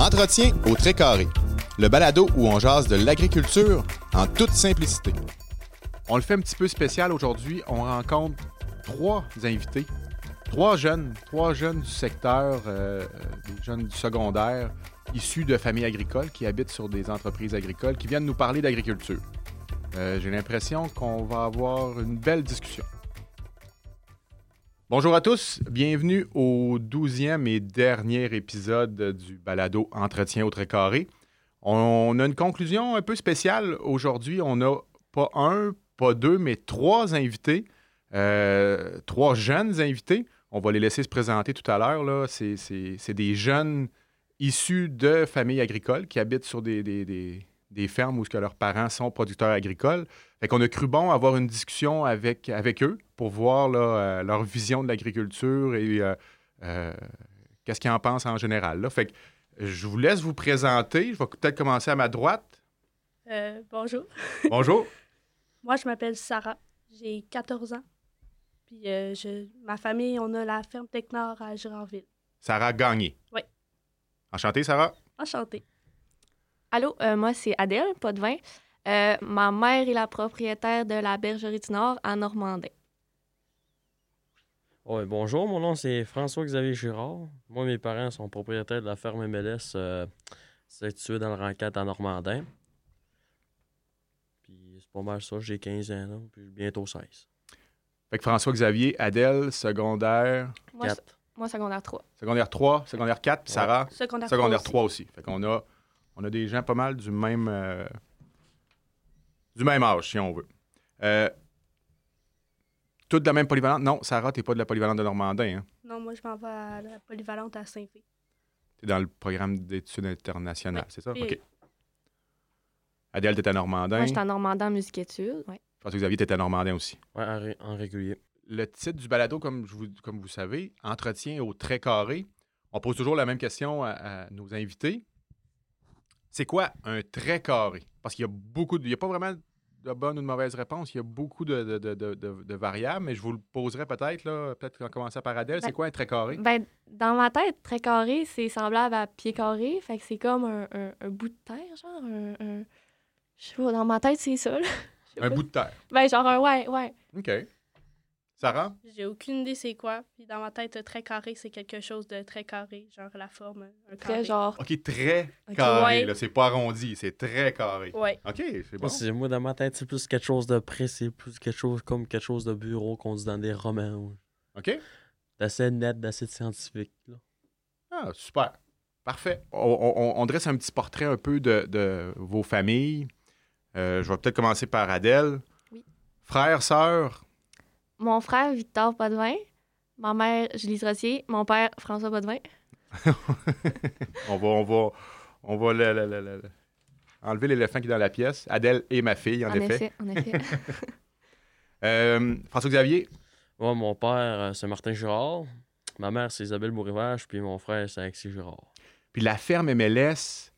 Entretien au très. Le balado où on jase de l'agriculture en toute simplicité. On le fait un petit peu spécial aujourd'hui. On rencontre trois invités. Trois jeunes, trois jeunes du secteur, euh, des jeunes du secondaire, issus de familles agricoles qui habitent sur des entreprises agricoles, qui viennent nous parler d'agriculture. Euh, J'ai l'impression qu'on va avoir une belle discussion. Bonjour à tous, bienvenue au douzième et dernier épisode du balado Entretien au carré. On a une conclusion un peu spéciale aujourd'hui. On n'a pas un, pas deux, mais trois invités, euh, trois jeunes invités. On va les laisser se présenter tout à l'heure. C'est- des jeunes issus de familles agricoles qui habitent sur des- des fermes où ce que leurs parents sont producteurs agricoles. Fait qu'on a cru bon avoir une discussion avec, avec eux pour voir là, euh, leur vision de l'agriculture et euh, euh, qu'est-ce qu'ils en pensent en général. Là. Fait que je vous laisse vous présenter. Je vais peut-être commencer à ma droite. Bonjour. Bonjour. Moi, je m'appelle Sarah. J'ai 14 ans. Puis, je, ma famille, on a la ferme Technor à Girardville. Sarah Gagné. Oui. Enchantée, Sarah. Enchantée. Allô, euh, moi c'est Adèle, pas de vin. Euh, ma mère est la propriétaire de la bergerie du Nord à Normandin. Ouais, bonjour, mon nom c'est François-Xavier Girard. Moi, mes parents sont propriétaires de la ferme MLS euh, située dans le Rancat à Normandin. Puis c'est pas mal ça, j'ai 15 ans, là, puis bientôt 16. Fait que François-Xavier, Adèle, secondaire, Moi, Quatre. s- moi secondaire 3. secondaire 3, secondaire 4, puis Ouais. Sarah, Secondaire, secondaire 3 3 aussi. Fait qu'on a, on a des gens pas mal du même, euh, du même âge, si on veut. Euh, toutes de la même polyvalente? Non, Sarah, t'es pas de la polyvalente de Normandin. Hein? Non, moi, je m'en vais à la polyvalente à Saint-Fé. T'es dans le programme d'études internationales, Oui. c'est ça? Oui. OK. Adèle, t'es à Normandin. Moi, j'étais en Normandin en musique-études. Ouais. François-Xavier, t'es à Normandin aussi. Ouais, en, ré- en régulier. Le titre du balado, comme, je vous, comme vous savez, entretien au très carré. On pose toujours la même question à, à nos invités. C'est quoi un très carré? Parce qu'il y a beaucoup de. Il n'y a pas vraiment de bonne ou de mauvaise réponse. Il y a beaucoup de, de- de- de- de- de variables, mais je vous le poserai peut-être, là. Peut-être qu'on commencer par Adèle. C'est Ben, quoi un très carré? Ben, dans ma tête, très carré, c'est semblable à pied carré. Fait que c'est comme un, un- un bout de terre, genre. Un, un- Je sais pas, dans ma tête, c'est ça. là. Un bout de terre. Ben, genre un ouais, ouais. OK. Sarah? J'ai aucune idée c'est quoi. Puis, dans ma tête, très carré, c'est quelque chose de très carré. Genre la forme, un carré. Très genre. OK, très carré. Ouais. là. C'est pas arrondi, c'est très carré. Ouais. OK, c'est bon. Moi, dans ma tête, c'est plus quelque chose de précis, plus quelque chose comme quelque chose de bureau qu'on dit dans des romans. ouais. OK? D'assez net, d'assez scientifique. là. Ah, super. Parfait. On, on- on dresse un petit portrait un peu de, de vos familles. Euh, je vais peut-être commencer par Adèle. Oui. Frère, sœur? Mon frère, Victor Potvin. Ma mère, Julie Rossier. Mon père, François Potvin. on va, on va, on va le- le- le- le- enlever l'éléphant qui est dans la pièce. Adèle et ma fille, en, En effet. effet, en effet. Euh, François-Xavier? Moi, mon père, euh, c'est Martin Girard. Ma mère, c'est Isabelle Bourrivage. Puis mon frère, c'est Alexis Girard. Puis la ferme MLS,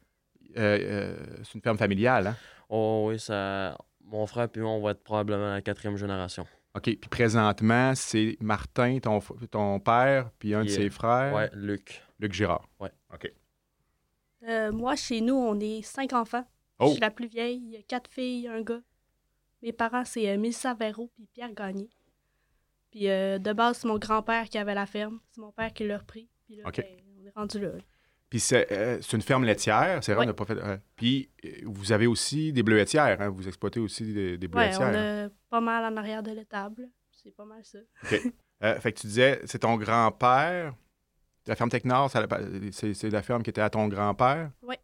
euh, euh, c'est une ferme familiale, hein? Oh oui, ça... mon frère puis moi, on va être probablement la quatrième génération. OK. Puis présentement, c'est Martin, ton, f- ton père, puis un de ses frères, Ouais, Luc. Luc Girard. Ouais. OK. Euh, moi, chez nous, on est cinq enfants. Oh! Je suis la plus vieille. Il y a quatre filles, un gars. Mes parents, c'est euh, Mélissa Véro puis Pierre Gagné. Puis euh, de base, c'est mon grand-père qui avait la ferme. C'est mon père qui l'a repris. Puis là, OK. ben, on est rendu là. Puis c'est euh, c'est une ferme laitière, c'est vrai, Oui. on n'a pas fait. euh, puis vous avez aussi des bleuetières, hein? Vous exploitez aussi des, des Ouais, bleuetières. on hein? Pas mal en arrière de l'étable. C'est pas mal ça. Euh, fait que tu disais, c'est ton grand-père. La ferme Technor, ça- c'est la ferme qui était à ton grand-père? Oui.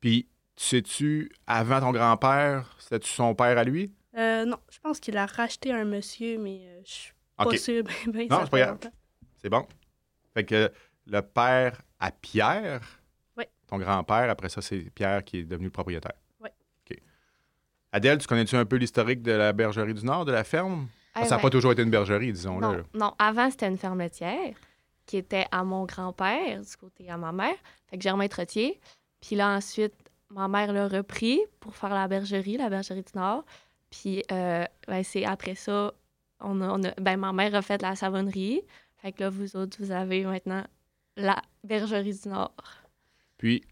Puis, sais-tu, avant ton grand-père, c'était-tu son père à lui? Euh, non, je pense qu'il a racheté un monsieur, mais euh, je suis pas OK, sûre. Ben, ben, Non, c'est pas grave. c'est bon. Fait que le père à Pierre, Oui. ton grand-père, après ça, c'est Pierre qui est devenu le propriétaire. Adèle, tu connais-tu un peu l'historique de la bergerie du Nord, de la ferme? Eh ça n'a ouais. pas toujours été une bergerie, disons-le. Non, là. non, avant, c'était une ferme laitière qui était à mon grand-père, du côté à ma mère. Fait que Germain Trottier. Puis là, ensuite, ma mère l'a repris pour faire la bergerie, la bergerie du Nord. Puis euh, ben, c'est après ça, on a, on a- ben, ma mère a fait la savonnerie. Fait que là, vous autres, vous avez maintenant la bergerie du Nord. Puis,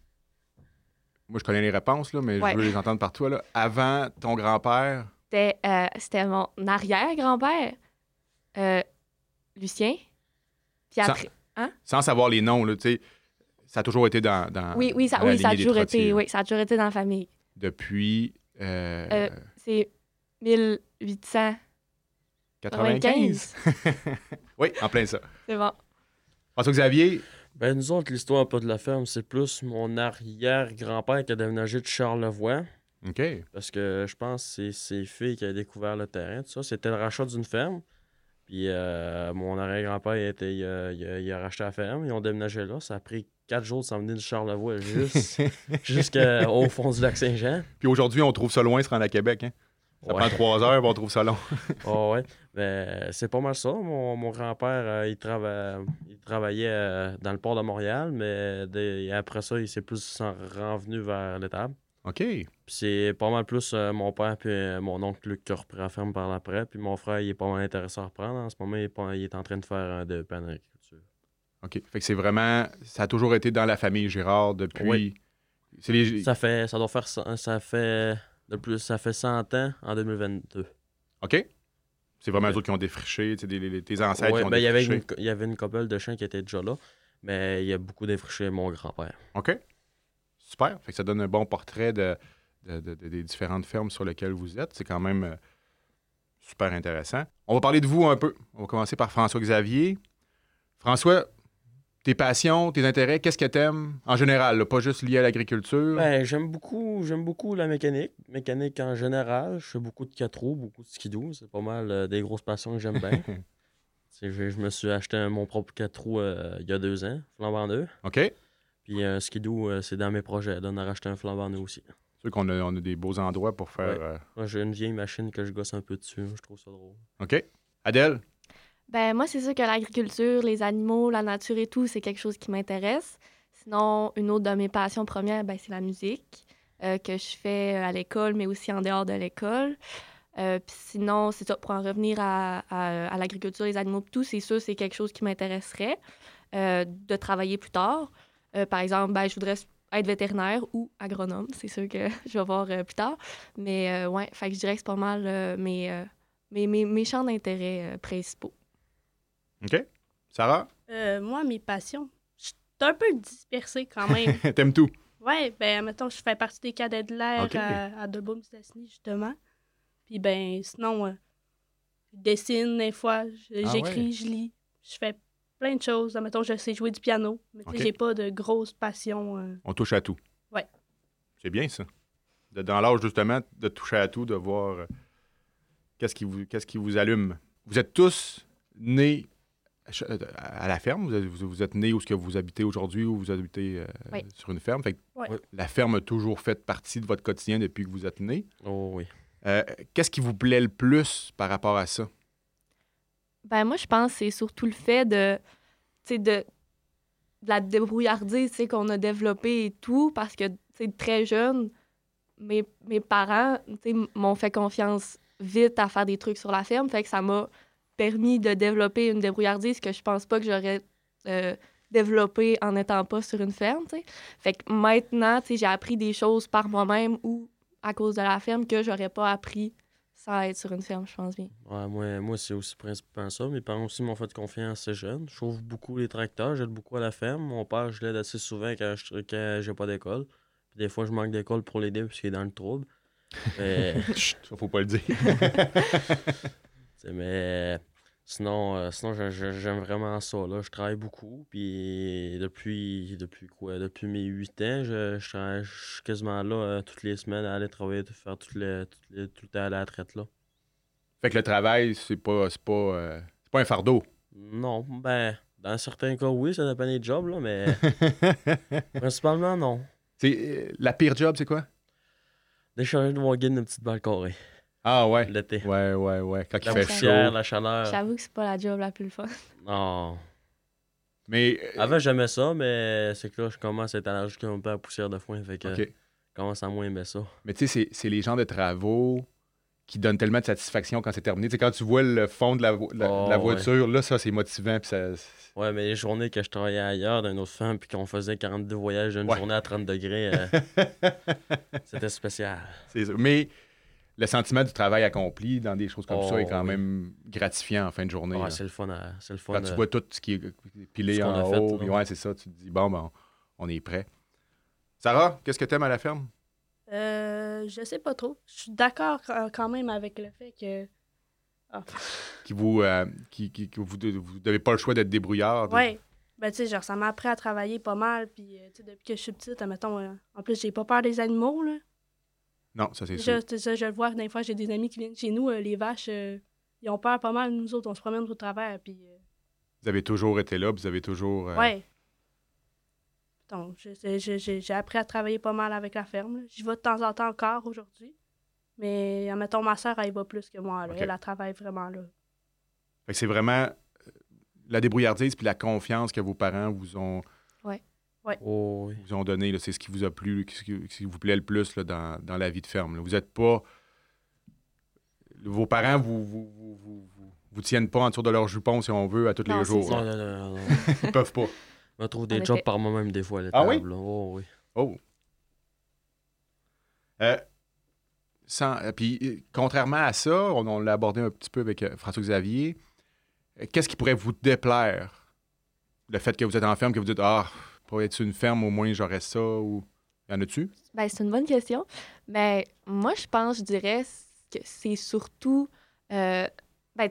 moi, je connais les réponses, là, mais Ouais. je veux les entendre par toi. Là. Avant ton grand-père, C'était euh, c'était mon arrière-grand-père, euh, Lucien. Puis après. sans savoir les noms, là, tu sais, ça a toujours été dans, dans Oui, oui, ça, dans oui, ça a toujours été, oui, ça a toujours été dans la famille. depuis euh, C'est 1895. 95. oui, en plein ça. C'est bon. François-Xavier, Ben, nous autres, l'histoire pas de la ferme, c'est plus mon arrière-grand-père qui a déménagé de Charlevoix. OK. Parce que je pense que c'est ses filles qui a découvert le terrain, tout ça. C'était le rachat d'une ferme. Puis euh, mon arrière-grand-père, il, était- il a, il a- il a racheté la ferme. Ils ont déménagé là. Ça a pris quatre jours de s'en venir de Charlevoix juste- jusqu'au fond du lac Saint-Jean. Puis aujourd'hui, on trouve ça loin, se rendre à Québec. Hein? Ça Ouais. prend trois heures, on trouve ça long. Ah ouais. Ben, c'est pas mal ça. Mon, mon grand-père, euh, il, trava- il travaillait euh, dans le port de Montréal, mais des- après ça, il s'est plus renvenu vers l'étable. OK. Puis c'est pas mal plus euh, mon père puis mon oncle Luc qui a repris la ferme par l'après. Puis mon frère, il est pas mal intéressé à reprendre. En ce moment, il est, pas- il est en train de faire un de en agriculture. OK. Fait que c'est vraiment. Ça a toujours été dans la famille Girard depuis. Oui. C'est les... Ça fait, ça doit faire, ça fait, de plus, ça fait 100 ans en 2022. OK. C'est vraiment eux autres qui ont défriché, des- les- tes ancêtres Ouais, qui ont ben, il y avait défriché. il y avait une couple de chiens qui étaient déjà là, mais il y a beaucoup défriché mon grand-père. OK. Super. Fait que ça donne un bon portrait de, de- de- de- des différentes fermes sur lesquelles vous êtes. C'est quand même euh, super intéressant. On va parler de vous un peu. On va commencer par François-Xavier. François, tes passions, tes intérêts, qu'est-ce que t'aimes en général, là, pas juste lié à l'agriculture? Ben, j'aime beaucoup, j'aime beaucoup la mécanique. Mécanique en général. Je fais beaucoup de 4 roues, beaucoup de skidoo. C'est pas mal euh, des grosses passions que j'aime bien. Je, je me suis acheté un- mon propre 4 roues euh, il y a deux ans, flambant neuf. OK. Puis un skidoo, euh, c'est dans mes projets, d'en racheter un flambant neuf aussi. C'est sûr qu'on a, on a des beaux endroits pour faire. Ouais. Moi, j'ai une vieille machine que je gosse un peu dessus. Je trouve ça drôle. OK. Adèle? Ben, moi, c'est sûr que l'agriculture, les animaux, la nature et tout, c'est quelque chose qui m'intéresse. Sinon, une autre de mes passions premières, ben, c'est la musique, euh, que je fais à l'école, mais aussi en dehors de l'école. Euh, puis sinon, c'est ça, pour en revenir à, à- l'agriculture, les animaux, tout, c'est sûr, c'est quelque chose qui m'intéresserait euh, de travailler plus tard. Euh, par exemple, ben, je voudrais être vétérinaire ou agronome, c'est sûr que je vais voir euh, plus tard. Mais euh, ouais, fait que je dirais que c'est pas mal euh, mes, euh, mes, mes, champs d'intérêt euh, principaux. OK. Sarah? Euh, moi, mes passions, je suis un peu dispersée quand même. T'aimes tout? ouais, ben, mettons, je fais partie des cadets de l'air Ok. à, à Dolbeau Mistassini, justement. Puis, ben, sinon, euh, je dessine des fois, Ah j'écris, ouais. je lis, je fais plein de choses. Mettons, je sais jouer du piano, mais tu sais, Ok. j'ai pas de grosses passions. euh. On touche à tout. Ouais. C'est bien ça. De- dans l'âge justement de toucher à tout, de voir euh, qu'est-ce qui vous qu'est-ce qui vous allume. Vous êtes tous nés euh, à la ferme. Vous êtes, vous- vous êtes nés où ce que vous habitez aujourd'hui ou vous habitez euh, Oui. sur une ferme? Fait que. La ferme a toujours fait partie de votre quotidien depuis que vous êtes nés. Oh oui. Euh, qu'est-ce qui vous plaît le plus par rapport à ça? Ben moi, je pense que c'est surtout le fait de, tu sais, de, de la débrouillardise, tu sais, qu'on a développée et tout, parce que, tu sais, très jeune, mes, mes parents, tu sais, m'ont fait confiance vite à faire des trucs sur la ferme, fait que ça m'a permis de développer une débrouillardise que je pense pas que j'aurais euh, développée en n'étant pas sur une ferme, tu sais. Fait que maintenant, tu sais, j'ai appris des choses par moi-même ou à cause de la ferme que j'aurais pas appris sans être sur une ferme, je pense bien. Ouais, moi, moi c'est aussi principalement ça. Mes parents aussi m'ont fait confiance assez jeune. Je chauffe beaucoup les tracteurs, j'aide beaucoup à la ferme. Mon père, je l'aide assez souvent quand je quand j'ai pas d'école. Des fois, je manque d'école pour l'aider parce qu'il est dans le trouble. Mais, Chut, ça, faut pas le dire. mais sinon, euh, sinon j'aime vraiment ça. Là. Je travaille beaucoup. Puis depuis, depuis quoi? Depuis mes 8 ans, je, je, travaille- je suis quasiment là euh, toutes les semaines à aller travailler, faire tout le temps à la traite. là. fait que le travail, c'est pas, c'est pas, euh, pas un fardeau. Non, ben, dans certains cas, oui, ça dépend des jobs, là, mais principalement, non. la pire job, c'est quoi? Décharger de wagon une petite balle carrée. Ah ouais. L'été. Ouais, ouais, ouais. Quand il La fait poussière, chaud. la chaleur. J'avoue que c'est pas la job la plus fun. Non. Mais. euh, Avant, j'aimais ça, mais c'est que là, je commence à être allergique un peu à la poussière de foin. Fait que je commence à moins aimer ça. Mais tu sais, c'est- c'est les gens de travaux qui donne tellement de satisfaction quand c'est terminé. Tu sais, quand tu vois le fond de la, vo- la- Oh, la ouais. voiture, là, ça, c'est motivant. Puis ça, Ouais, mais les journées que je travaillais ailleurs d'une autre femme, puis qu'on faisait 42 voyages d'une Ouais. journée à 30 degrés, euh, c'était spécial. c'est sûr. Mais le sentiment du travail accompli dans des choses comme Oh, ça est quand oui. même gratifiant en fin de journée. Ouais, là. c'est le fun. à- C'est le fun. Quand tu euh, vois tout ce qui est pilé en a fait, haut, puis ouais, c'est ça, tu te dis, bon, ben, on est prêt. Sarah, qu'est-ce que t'aimes à la ferme? Euh, je sais pas trop. Je suis d'accord quand même avec le fait que. Ah. Qui vous, euh, qui, qui- vous, vous n'avez pas le choix d'être débrouillard. de- Ouais. Ben, tu sais, genre, ça m'a appris à travailler pas mal. Puis, euh, tu sais, depuis que je suis petite, mettons, euh, en plus, j'ai pas peur des animaux, là. Non, ça c'est sûr. Ça, je le vois. Des fois, j'ai des amis qui viennent chez nous, euh, les vaches, euh, ils ont peur pas mal. Nous autres, on se promène au travers. Puis, euh, Vous avez toujours été là, vous avez toujours. ouais. Donc, j'ai appris à travailler pas mal avec la ferme. J'y vais de temps en temps encore aujourd'hui. Mais, admettons, ma soeur, elle y va plus que moi. là. Elle, elle travaille vraiment là. Fait que c'est vraiment la débrouillardise puis la confiance que vos parents vous ont, Oh, oui. vous ont donné. C'est ce qui vous a plu, ce qui, ce qui vous plaît le plus là, dans, dans la vie de ferme. là. Vous êtes pas. Vos parents vous, vous, vous, vous, vous- vous tiennent pas en dessous de leur jupon, si on veut, à tous Non, les jours. Non, non, non, non, non. Ils peuvent pas. Je me trouve En des effet. jobs par moi-même des fois à Ah oui? Oh, oui. Oh. Euh, sans- euh, puis, euh, contrairement à ça, on, on l'a abordé un petit peu avec euh, François-Xavier, qu'est-ce qui pourrait vous déplaire? Le fait que vous êtes en ferme, que vous dites Ah, pour être une ferme, au moins j'aurais ça, ou. Y en a-tu? Ben, c'est une bonne question. Mais moi, je pense, je dirais que c'est surtout. euh, ben,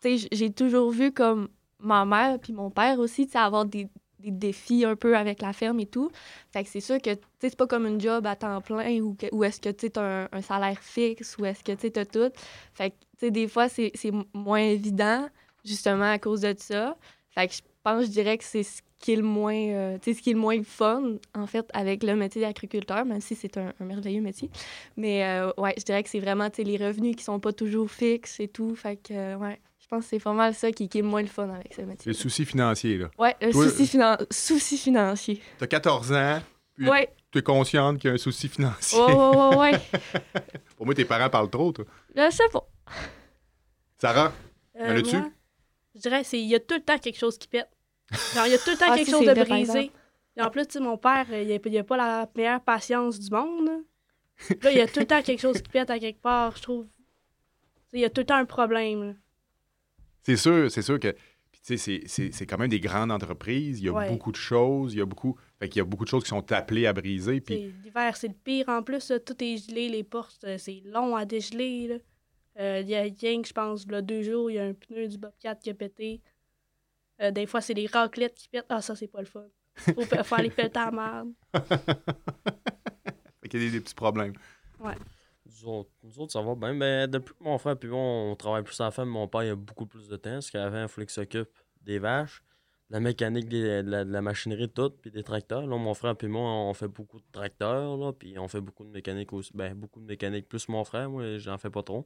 tu sais, j'ai toujours vu comme ma mère puis mon père aussi, tu avoir des, des défis un peu avec la ferme et tout. Fait que c'est sûr que, tu sais, c'est pas comme une job à temps plein ou, ou est-ce que, tu sais, un, un salaire fixe ou est-ce que, tu sais, t'as tout. Fait que, tu sais, des fois, c'est moins évident, justement, à cause de ça. Fait que je pense, je dirais que c'est ce qui est le moins, euh, tu sais, ce qui est le moins fun, en fait, avec le métier d'agriculteur, même si c'est un, un merveilleux métier. Mais, euh, ouais, je dirais que c'est vraiment, tu sais, les revenus qui sont pas toujours fixes et tout. Fait que, euh, ouais, je pense que c'est pas mal ça qui, qui est le moins le fun avec ce métier. le souci financier, là. Ouais, le Toi, souci, finan- souci financier. T'as 14 ans, puis Ouais, tu es consciente qu'il y a un souci financier. ouais, ouais, ouais, ouais. Pour moi, tes parents parlent trop, toi. Je sais pas. Sarah, Euh, en moi, Je dirais qu'il y a tout le temps quelque chose qui pète. Genre, il y a tout le temps Ah, quelque chose de brisé. Et en plus, tu sais, mon père, euh, il a, il a pas la meilleure patience du monde. Là, Là, il y a tout le temps quelque chose qui pète à quelque part, je trouve. Il y a tout le temps un problème. c'est sûr, c'est sûr que. Puis, tu sais, c'est- c'est c'est quand même des grandes entreprises. Il y a Ouais. beaucoup de choses. Il y a beaucoup. Fait qu'il y a beaucoup de choses qui sont appelées à briser. Puis, L'hiver, c'est le pire. En plus, là, tout est gelé, les portes, euh, c'est long à dégeler. là. Euh, Il y a rien que, je pense, là, deux jours, il y a un pneu du Bobcat qui a pété. Euh, des fois, c'est les raclettes qui pètent. Ah, ça, c'est pas le fun. Faut faire les pelles à merde. fait qu'il y a des, des petits problèmes. Nous autres, nous autres, ça va bien. Mais depuis que mon frère et moi, on travaille plus à la ferme, mon père il a beaucoup plus de temps. Parce qu'avant, il fallait qu'il s'occupe des vaches, de la mécanique, des- de, la, de la machinerie, tout, puis des tracteurs. Là, mon frère et moi, on fait beaucoup de tracteurs, là, puis on fait beaucoup de mécanique aussi. Ben, beaucoup de mécanique, plus mon frère, moi, j'en fais pas trop.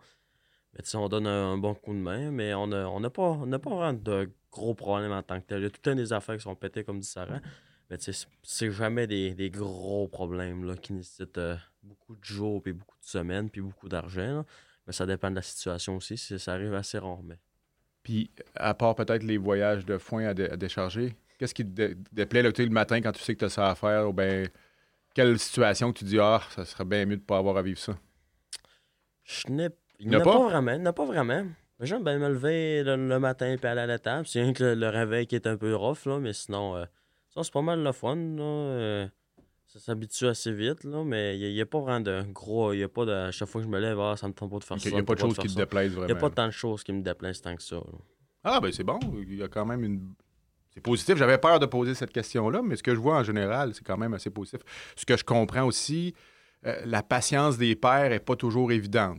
Mais on donne un, un bon coup de main, mais on n'a on a pas, on a pas vraiment de gros problèmes en tant que tel. Il y a tout le temps des affaires qui sont pétées, comme dit Sarah. Mais tu sais, c'est- jamais des, des gros problèmes là, qui nécessitent euh, beaucoup de jours, puis beaucoup de semaines, puis beaucoup d'argent. Mais ça dépend de la situation aussi. Ça arrive assez rarement. Puis, à part peut-être les voyages de foin à, dé- à décharger, qu'est-ce qui te dé- déplaît sais, le matin quand tu sais que tu as ça à faire? Ou ben, quelle situation que tu dis, ah, ça serait bien mieux de pas avoir à vivre ça? Je n'ai il Il y en n'y a pas? vraiment. Il n'y en a pas vraiment. J'aime bien me lever le, le matin puis aller à la table. C'est rien que le, le réveil qui est un peu rough, là, mais sinon, euh, c'est pas mal le fun. Là, euh, ça s'habitue assez vite, là, mais il n'y a, pas vraiment de gros. Il y a pas de. À chaque fois que je me lève, ah, ça me tente pas de faire Il ça. n'y a pas de choses qui te déplaisent Il vraiment. n'y a pas tant de choses qui me déplaisent tant que ça. là. Ah, ben c'est bon. Il y a quand même une. C'est positif. J'avais peur de poser cette question-là, mais ce que je vois en général, c'est quand même assez positif. Ce que je comprends aussi, euh, la patience des pères n'est pas toujours évidente.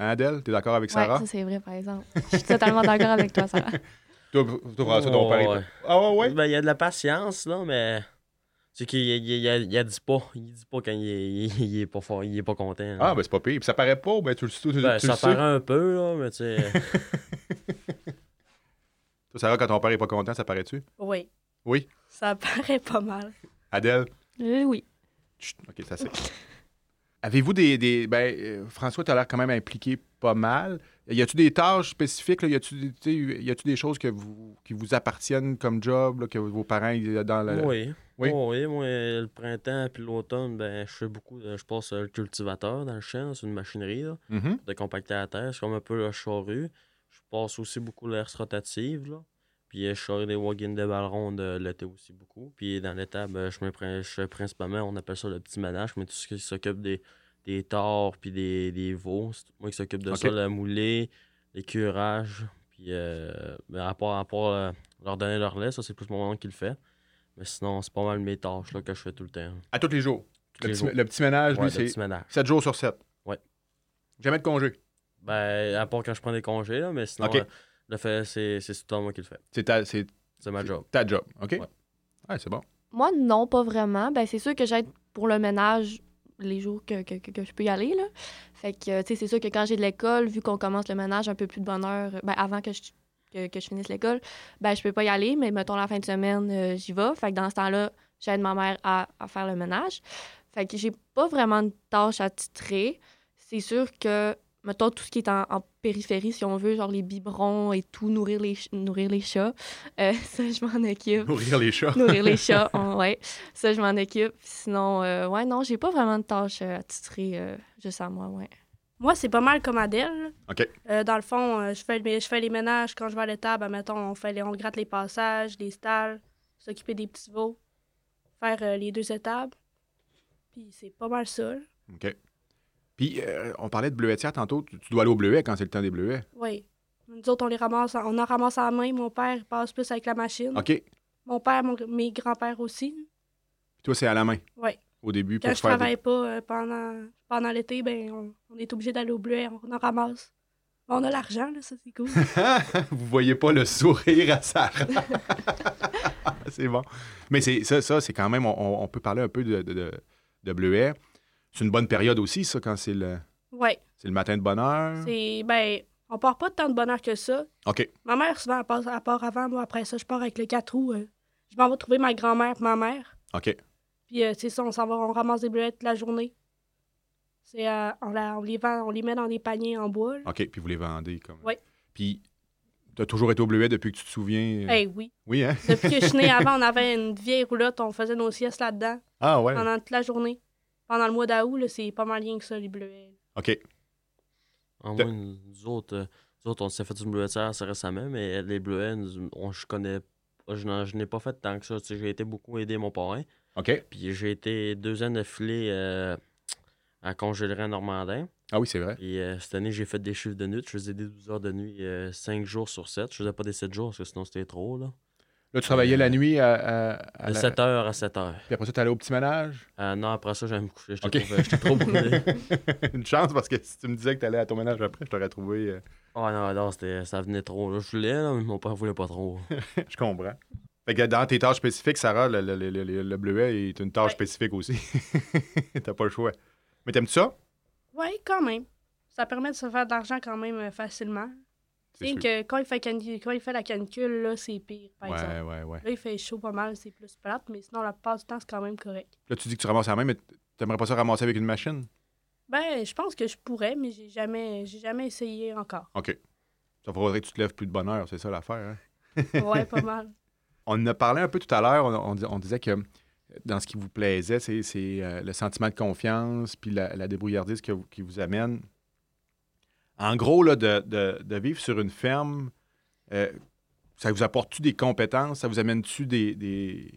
Hein, Adèle? T'es d'accord avec Ouais, Sarah? ça, c'est vrai, par exemple. Je suis totalement d'accord avec toi, Sarah. Toi, toi, ton père. Ah, ouais, ouais? Ben, il y a de la patience, là, mais. C'est qu'il il, il, il, il dit pas. Il dit pas quand il est, il, est pas fort, il est pas content. là. Ah, ben c'est pas pire. Puis ça paraît pas, ben tu le, tu, tu Ben, le ça paraît un peu, là, mais tu sais. Toi, Sarah, quand ton père est pas content, ça paraît-tu? Oui. Oui? Ça paraît pas mal. Adèle? Euh, oui. Chut, OK, ça c'est. Avez-vous des. des ben, euh, François, tu as l'air quand même impliqué pas mal. Y a-tu des tâches spécifiques? Là? Y a-tu des- choses que vous, qui vous appartiennent comme job, là, que vos parents ils- dans la. Oui. Oui? Oh, oui, moi, le printemps puis l'automne, ben, je fais beaucoup. je passe euh, le cultivateur dans le champ, c'est une machinerie là, Mhm. de compacter la terre. C'est comme un peu la charrue. Je passe aussi beaucoup l'air rotative. Là. Puis euh, je charrie des wagons de ballons de l'été aussi beaucoup. Puis dans l'été, ben, je me prends, je principalement, on appelle ça le petit ménage, mais tout ce qui s'occupe des, des tords puis des, des veaux. C'est moi qui s'occupe de ça, le moulé, les curages. Puis euh, ben, à part, à part, euh, leur donner leur lait, ça c'est plus mon oncle qui le fait. Mais sinon, c'est pas mal mes tâches là, que je fais tout le temps. À tous les jours? Tous Le les petit, jours. le petit ménage, Ouais, lui, c'est petit ménage. 7 jours sur 7. Ouais. Jamais de congé? Ben, à part quand je prends des congés, là, mais sinon, euh, le fait, c'est c'est tout le temps moi qui le fais. C'est ta, c'est C'est ma job. ta job. OK? Ouais. Ouais, c'est bon. Moi, non, pas vraiment. Ben, c'est sûr que j'aide pour le ménage les jours que, que, que- que je peux y aller. Là. Fait que, tu sais, c'est sûr que quand j'ai de l'école, vu qu'on commence le ménage un peu plus de bonne heure, ben, avant que je, que, que je finisse l'école, ben, je peux pas y aller, mais mettons la fin de semaine, euh, j'y vais. Fait que dans ce temps-là, j'aide ma mère à, à faire le ménage. Fait que j'ai pas vraiment de tâches à titrer. C'est sûr que, mettons, tout ce qui est en, en périphérie, si on veut, genre les biberons et tout, nourrir les, nourrir les chats, euh, ça, je m'en occupe Nourrir les chats. nourrir les chats, on- ouais. Ça, je m'en occupe. Sinon, euh, ouais, non, j'ai pas vraiment de tâches euh, à titrer euh, juste à moi, ouais. Moi, c'est pas mal comme Adèle. OK. Euh, dans le fond, euh, je, fais, je fais les ménages quand je vais à l'étable. Mettons, on, fait les, on gratte les passages, les stalles, s'occuper des petits veaux, faire euh, les deux étables. Puis c'est pas mal ça. OK. Puis, euh, on parlait de bleuetière tantôt. Tu, tu dois aller au bleuet quand c'est le temps des bleuets. Oui. Nous autres, on les ramasse, en- on en ramasse à la main. Mon père il passe plus avec la machine. OK. Puis Mon père, mon- mes grands-pères aussi. toi, c'est à la main? Oui. Au début, Quand pour je faire des- travaille pas euh, pendant, pendant l'été, ben on, on est obligé d'aller au bleuet, on en ramasse. On a l'argent, là, ça c'est cool. Vous voyez pas le sourire à Sarah. c'est bon. Mais c'est ça, ça c'est quand même, on, on peut parler un peu de, de, de- de bleuet. C'est une bonne période aussi, ça, quand c'est le, ouais. c'est le matin de bonne heure? C'est. Ben, on part pas de tant de bonheur que ça. OK. Ma mère, souvent, elle, passe, elle part avant. Moi, après ça, je pars avec le 4 roues. euh, je m'en vais trouver ma grand-mère et ma mère. OK. Puis, euh, c'est ça, on s'en va, on ramasse des bleuets toute la journée. C'est, euh, on, la- on les vend, on les met dans des paniers en bois. là. OK. Puis vous les vendez comme. Oui. Puis, tu as toujours été au bleuet depuis que tu te souviens? Eh oui. Oui, hein? Depuis que je suis née avant, on avait une vieille roulotte, on faisait nos siestes là-dedans Ah, ouais. pendant toute la journée. Pendant le mois d'août, là, c'est pas mal rien que ça, les bleuets. OK. En De- moins, nous autres, euh, nous autres, on s'est fait une bleuetière assez récemment, mais les bleuets, on, je connais pas- je n'ai pas fait tant que ça. Tu sais, J'ai été beaucoup aider mon parrain. OK. Puis j'ai été deux ans d'affilée euh, à congélerie en Normandin. Ah oui, c'est vrai. Puis euh, cette année, j'ai fait des chiffres de nuit. Je faisais des 12 heures de nuit 5 jours sur 7. Je faisais pas des 7 jours parce que sinon c'était trop. Là. Là, tu travaillais la nuit à. à- à De la- 7 heures à 7 heures. Puis après ça, tu allais au petit ménage? Euh, non, après ça, j'allais me coucher. J'étais Ok. trop, j'étais trop brûlé. Une chance parce que si tu me disais que tu allais à ton ménage après, je t'aurais trouvé. euh, Oh non, non, c'était, ça venait trop. Là. Je voulais, là, mais mon père voulait pas trop. je comprends. Fait que dans tes tâches spécifiques, Sarah, le, le, le- le- le bleuet est une tâche Ouais. spécifique aussi. T'as pas le choix. Mais t'aimes-tu ça? Oui, quand même. Ça permet de se faire de l'argent quand même euh, facilement. Que quand il, fait quand il fait la canicule, là, c'est pire, par exemple. Ouais, ouais, ouais. Là, il fait chaud pas mal, c'est plus plate, mais sinon, la plupart du temps, c'est quand même correct. Là, tu dis que tu ramasses à la main, mais t'aimerais pas ça ramasser avec une machine? Ben, je pense que je pourrais, mais j'ai jamais, j'ai jamais essayé encore. OK. Ça faudrait que tu te lèves plus de bonne heure, c'est ça l'affaire. Hein? Ouais, pas mal. On en a parlé un peu tout à l'heure. On, on dis- on disait que dans ce qui vous plaisait, c'est c'est, euh, le sentiment de confiance puis la, la débrouillardise que qui vous amène. En gros, là, de, de- de vivre sur une ferme, euh, ça vous apporte-tu des compétences? Ça vous amène-tu des, des,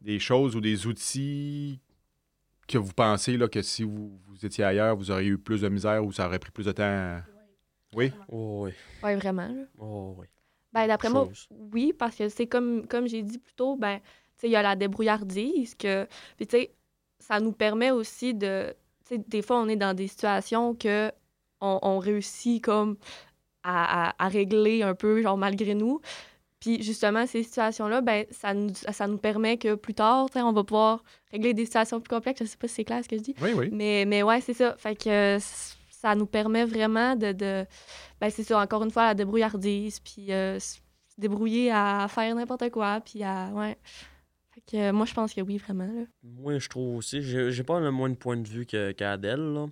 des choses ou des outils que vous pensez là, que si vous, vous étiez ailleurs, vous auriez eu plus de misère ou ça aurait pris plus de temps? à- Oui? Oh oui. Ouais, vraiment. là. Oh oui. Ben, d'après moi, oui, parce que c'est comme, comme j'ai dit plus tôt, ben, tu sais, il y a la débrouillardise que, puis tu sais, ça nous permet aussi de, tu sais, des fois, on est dans des situations que on, on réussit comme à, à- à régler un peu, genre, malgré nous. Puis justement, ces situations-là, ben, ça nous, ça nous permet que plus tard, on va pouvoir régler des situations plus complexes. Je sais pas si c'est clair ce que je dis. Oui, oui. Mais, mais ouais, c'est ça. Fait que ça nous permet vraiment de. de ben, c'est ça, encore une fois, la débrouillardise, puis euh, se débrouiller à faire n'importe quoi, puis à. Ouais. Fait que moi, je pense que oui, vraiment. Là. Moi, je trouve aussi. J'ai pas le moins de point de vue que- qu'Adèle, là.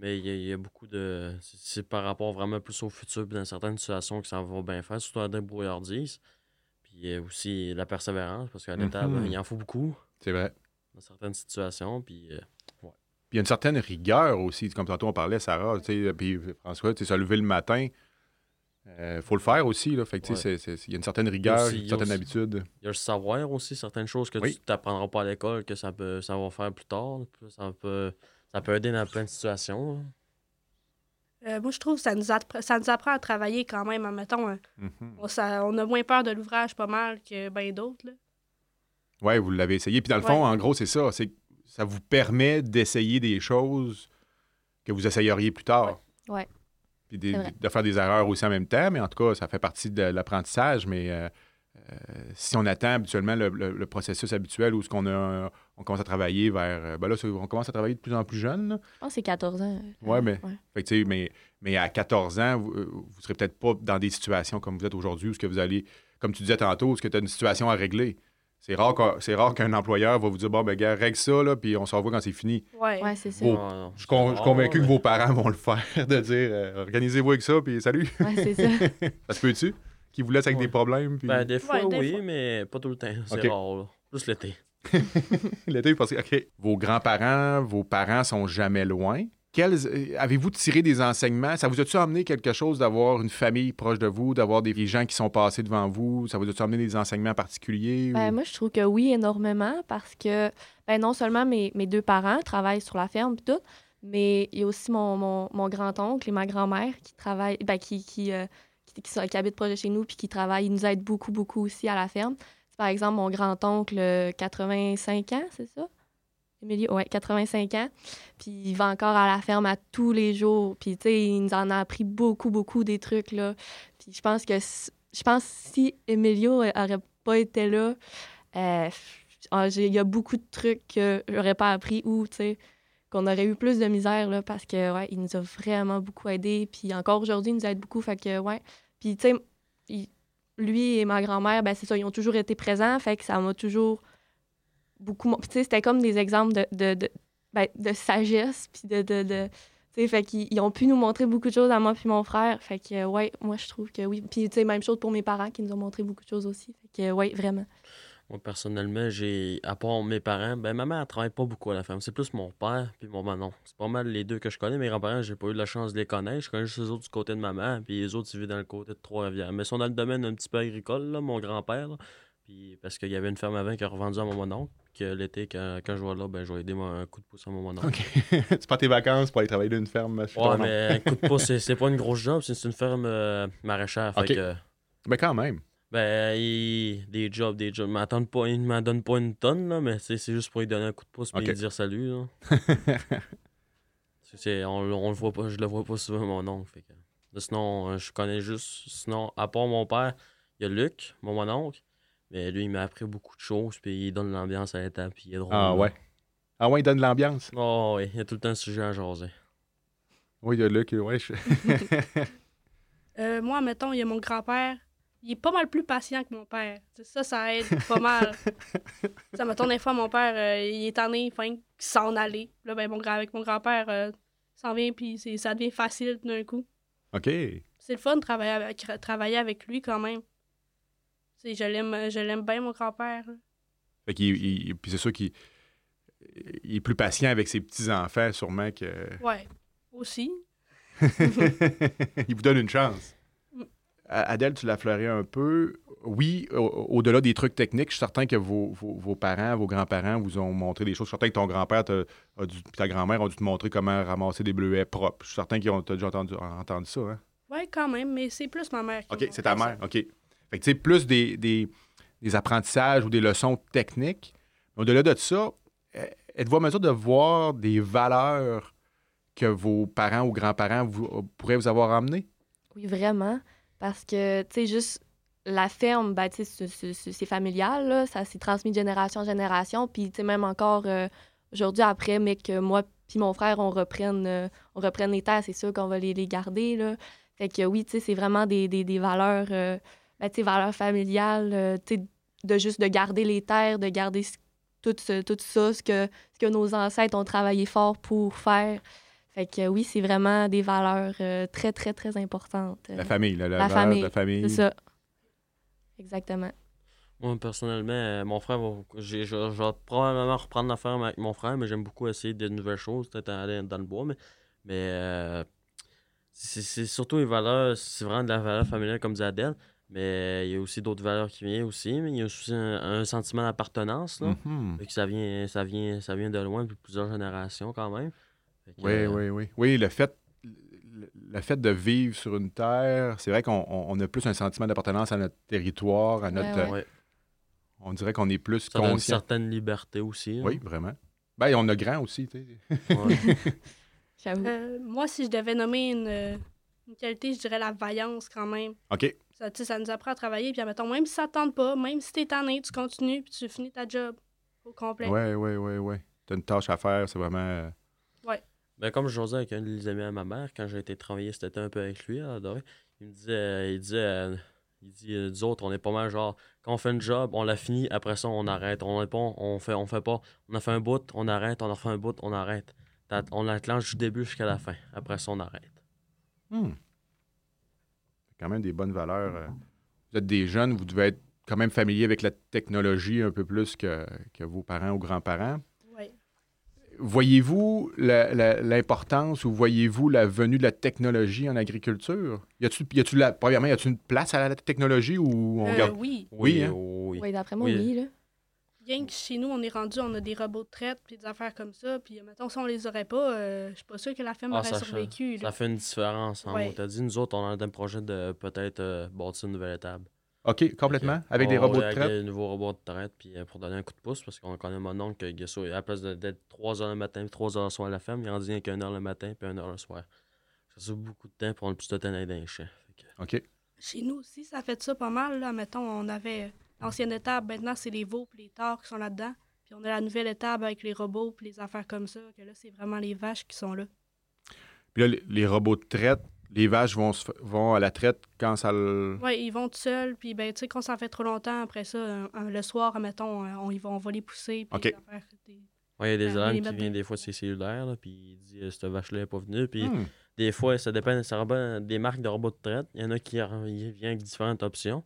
Mais il y, a- il y a beaucoup de. c'est- par rapport vraiment plus au futur, puis dans certaines situations que ça va bien faire, surtout à des brouillardises. Puis euh, aussi la persévérance, parce qu'à l'étable, Mhm. il en faut beaucoup C'est vrai. dans certaines situations. Puis euh, Puis il y a une certaine rigueur aussi, comme tantôt on parlait, Sarah, tu sais, puis François, tu sais, se lever le matin, il faut le faire aussi, là. Fait que, tu sais, c'est- c'est- il y a une certaine rigueur, aussi- il y une a certaine aussi- habitude. il y a le savoir aussi, certaines choses que Oui. tu t'apprendras pas à l'école, que ça peut ça va faire plus tard. Ça peut, ça peut aider dans plein de situations. là. Euh, moi, je trouve que ça nous, ça nous apprend à travailler quand même. Admettons, Mhm. on, ça- on a moins peur de l'ouvrage pas mal que bien d'autres. là. Ouais, vous l'avez essayé. Puis dans le fond, Ouais. en gros, c'est ça. C'est que ça vous permet d'essayer des choses que vous essayeriez plus tard. Ouais. Ouais. Puis des- C'est vrai. de faire des erreurs aussi en même temps, mais en tout cas, ça fait partie de l'apprentissage. Mais euh, si on attend habituellement le, le- le processus habituel où ce qu'on a, on commence à travailler vers. euh, Ben là, on commence à travailler de plus en plus jeune. que c'est 14 ans. Ouais, mais- Ouais. Fait mais, mais à 14 ans, vous, euh, vous serez peut-être pas dans des situations comme vous êtes aujourd'hui, où ce que vous allez, comme tu disais tantôt, où ce que tu as une situation à régler. C'est rare qu'un c'est rare qu'un employeur va vous dire bon ben gars, règle ça là, puis on s'en revoit quand c'est fini. Ouais. Ouais, c'est ça. Bon. Ah, non, Je suis con- je suis Ah, convaincu ouais. que vos parents vont le faire, de dire euh, organisez-vous avec ça, puis salut. Ouais, c'est ça. ça se peut-tu? Qui vous laisse avec Ouais. des problèmes, puis Ben, des fois, Ouais, des oui, fois. mais pas tout le temps. C'est Ok. rare. Là. Plus l'été. l'été, parce que, OK. Vos grands-parents, vos parents sont jamais loin. Quels, euh, avez-vous tiré des enseignements? Ça vous a-tu amené quelque chose d'avoir une famille proche de vous, d'avoir des gens qui sont passés devant vous? Ça vous a-tu amené des enseignements particuliers? Ben, ou- moi, je trouve que oui, énormément, parce que ben, non seulement mes, mes deux parents travaillent sur la ferme et tout, mais il y a aussi mon, mon, mon grand-oncle et ma grand-mère qui travaillent, ben, qui, qui, euh, qui, habitent proche de chez nous puis qui travaillent. Ils nous aident beaucoup, beaucoup aussi à la ferme. Par exemple, mon grand-oncle, euh, 85 ans, c'est ça? Émilie, ouais, 85 ans. Puis il va encore à la ferme à tous les jours. Puis, tu sais, il nous en a appris beaucoup, beaucoup des trucs, là. Puis je pense que je pense si Emilio euh, aurait pas été là, euh, ah, il y a beaucoup de trucs que j'aurais pas appris ou, tu sais, qu'on aurait eu plus de misère, là, parce que, ouais, il nous a vraiment beaucoup aidés. Puis encore aujourd'hui, il nous aide beaucoup. Fait que, ouais. Puis, tu sais, lui et ma grand-mère, ben c'est ça, ils ont toujours été présents. Fait que ça m'a toujours beaucoup. tu sais, c'était comme des exemples de, de, ben, de sagesse. Puis de. de, de tu sais, fait qu'ils ils ont pu nous montrer beaucoup de choses à moi puis mon frère. Fait que, ouais, moi, je trouve que oui. Puis, tu sais, même chose pour mes parents qui nous ont montré beaucoup de choses aussi. Fait que, ouais, vraiment. Moi, personnellement, j'ai, à part mes parents, ben, ma mère, elle travaille pas beaucoup à la ferme. C'est plus mon père puis mon maman. C'est pas mal les deux que je connais. Mes grands-parents, j'ai pas eu la chance de les connaître. Je connais juste les autres du côté de ma mère, puis les autres, ils vivent dans le côté de Trois-Rivières. Mais ils sont dans le domaine un petit peu agricole, là, mon grand-père. Puis parce qu'il y avait une ferme avant qui a revendu à mon mononcle. Que l'été, quand, quand je vais là, ben, je vais aider moi, un coup de pouce à mon mononcle. OK. c'est pas tes vacances pour aller travailler dans une ferme. ton Ouais, mais un coup de pouce, c'est, c'est pas une grosse job, c'est c'est une ferme euh, maraîchère. Fait que, Ben, quand même. Ben, il- des jobs, des jobs. Ils m'en pas, ils m'en donnent pas une tonne, là, mais c'est c'est juste pour lui donner un coup de pouce et lui dire salut. Là. C'est- on, on le voit pas, je le vois pas souvent, mon oncle. Fait que, sinon, euh, je connais juste. Sinon, à part mon père, il y a Luc, mon mononcle. Mais lui, il m'a appris beaucoup de choses, puis il donne l'ambiance à l'étable, puis il est drôle. Ah là. ouais. Ah ouais, il donne l'ambiance. Oh, ouais, il y a tout le temps un sujet à jaser. Oui, il y a Luc. Ouais, je- Euh, moi, mettons, il y a mon grand-père. Il est pas mal plus patient que mon père. T'sais, Ça, ça aide pas mal. ça, mettons, des fois, mon père, euh, il est tanné, il fin, s'en aller. Là, ben, mon grand, avec mon grand-père, euh, s'en vient, puis c'est- ça devient facile d'un coup. OK. C'est le fun de travailler avec, travailler avec lui quand même. T'sais, je l'aime je l'aime bien, mon grand-père. Fait qu'il, puis c'est sûr qu'il il est plus patient avec ses petits-enfants, sûrement, que... Ouais, aussi. il vous donne une chance. Adèle, tu l'as fleuré un peu. Oui, au- au-delà des trucs techniques, je suis certain que vos, vos- vos parents, vos grands-parents vous ont montré des choses. Je suis certain que ton grand-père puis ta grand-mère ont dû te montrer comment ramasser des bleuets propres. Je suis certain qu'ils ont t'as déjà entendu, entendu ça. Hein? Ouais, quand même, mais c'est plus ma mère. qui OK, c'est ta fait ça. mère. OK. Fait que, tu sais, plus des, des- des apprentissages ou des leçons techniques. Au-delà de ça, euh, êtes-vous en mesure de voir des valeurs que vos parents ou grands-parents vous- pourraient vous avoir amenées? Oui, vraiment. Parce que, tu sais, juste la ferme, ben, c'est- familial, là. Ça s'est transmis de génération en génération. Puis, tu sais, même encore euh, aujourd'hui, après, mais que moi puis mon frère, on reprenne, euh, on reprenne les terres, c'est sûr qu'on va les, les garder, là. Fait que oui, tu sais, c'est vraiment des, des, des valeurs, euh, ben, tu sais, valeurs familiales, tu sais, de juste de garder les terres, de garder tout, tout ça, ce que, ce que nos ancêtres ont travaillé fort pour faire. Fait que oui, c'est vraiment des valeurs euh, très, très, très importantes. La famille, là, la, La valeur de famille, la famille. C'est ça. Exactement. Moi, personnellement, euh, mon frère, je, je vais probablement reprendre l'affaire avec mon frère, mais j'aime beaucoup essayer de nouvelles choses, peut-être aller dans le bois, mais, mais euh, c'est c'est surtout les valeurs, c'est vraiment de la valeur familiale, comme disait Adèle, mais il y a aussi d'autres valeurs qui viennent aussi, mais il y a aussi un, un sentiment d'appartenance, là. Mhm. Fait que ça vient, ça vient, ça vient de loin, depuis plusieurs générations quand même. Que, Oui, euh, oui, oui. Oui, le fait, le, fait de vivre sur une terre, c'est vrai qu'on on- on a plus un sentiment d'appartenance à notre territoire, à notre. Ouais, ouais. On dirait qu'on est plus Ça donne une conscient. certaine liberté aussi. là. Oui, vraiment. Ben, on a grand aussi, tu sais. Ouais. J'avoue. Euh, moi, si je devais nommer une, euh, une qualité, je dirais la vaillance quand même. OK. Ça, ça nous apprend à travailler. Puis, admettons, même si ça ne tente pas, même si tu es tanné, tu continues puis tu finis ta job au complet. Oui, oui, oui, oui. Tu as une tâche à faire, c'est vraiment. Ben, comme je avec un des amis à ma mère, quand j'ai été travailler cet été un peu avec lui, Adoré, il me disait, euh, il euh, il dit, euh, autres, on est pas mal genre, quand on fait une job, on la finit, après ça, on arrête. On pas, on fait, on fait pas, on a fait un bout, on arrête, on a fait un bout, on arrête. On l'enclenche du début jusqu'à la fin. Après ça, on arrête. hmm. C'est quand même des bonnes valeurs. euh. Vous êtes des jeunes, vous devez être quand même familier avec la technologie un peu plus que, que vos parents ou grands-parents. Voyez-vous l'importance ou voyez-vous la venue de la technologie en agriculture? Y a-tu, y a-tu la, premièrement, y a-tu une place à la technologie ou on Euh, garde. oui. Oui, hein? oui. Oui, d'après moi, Oui. oui. là. Bien que chez nous, on est rendu, on a des robots de traite puis des affaires comme ça. Puis, mettons, si on les aurait pas, euh, je suis pas sûre que la ferme Ah, aurait ça survécu. Ça fait une différence. Hein. Ouais. On t'a dit, nous autres, on a un projet de peut-être euh, bâtir une nouvelle étable. OK, complètement. Avec Oh, des robots de Avec traite. des nouveaux robots de traite, puis euh, pour donner un coup de pouce, parce qu'on connaît mon oncle que Guesso, à la place d'être 3 heures le matin, 3 heures le soir à la ferme, il en dit qu'une heure le matin, puis 1 heure le soir. Ça fait beaucoup de temps pour le plus de temps dans les champs. Fait que- OK. Chez nous aussi, ça fait ça pas mal. Là. Mettons, on avait l'ancienne étable, maintenant, c'est les veaux puis les tares qui sont là-dedans. Puis on a la nouvelle étable avec les robots puis les affaires comme ça, que là, c'est vraiment les vaches qui sont là. Puis là, les robots de traite, les vaches vont, se vont à la traite quand ça le. Oui, ils vont tout seuls, puis ben, tu sais, quand ça fait trop longtemps, après ça, le soir, mettons, euh, on, va, on va les pousser. Puis OK. les affaires, des- Ouais, il y a des Ben, alarmes les qui viennent des- fois de ses cellulaires, là, puis il dit euh, cette vache-là n'est pas venue. Puis Hmm. des fois, ça dépend ça dépend des marques de robots de traite. Il y en a qui vient avec différentes options.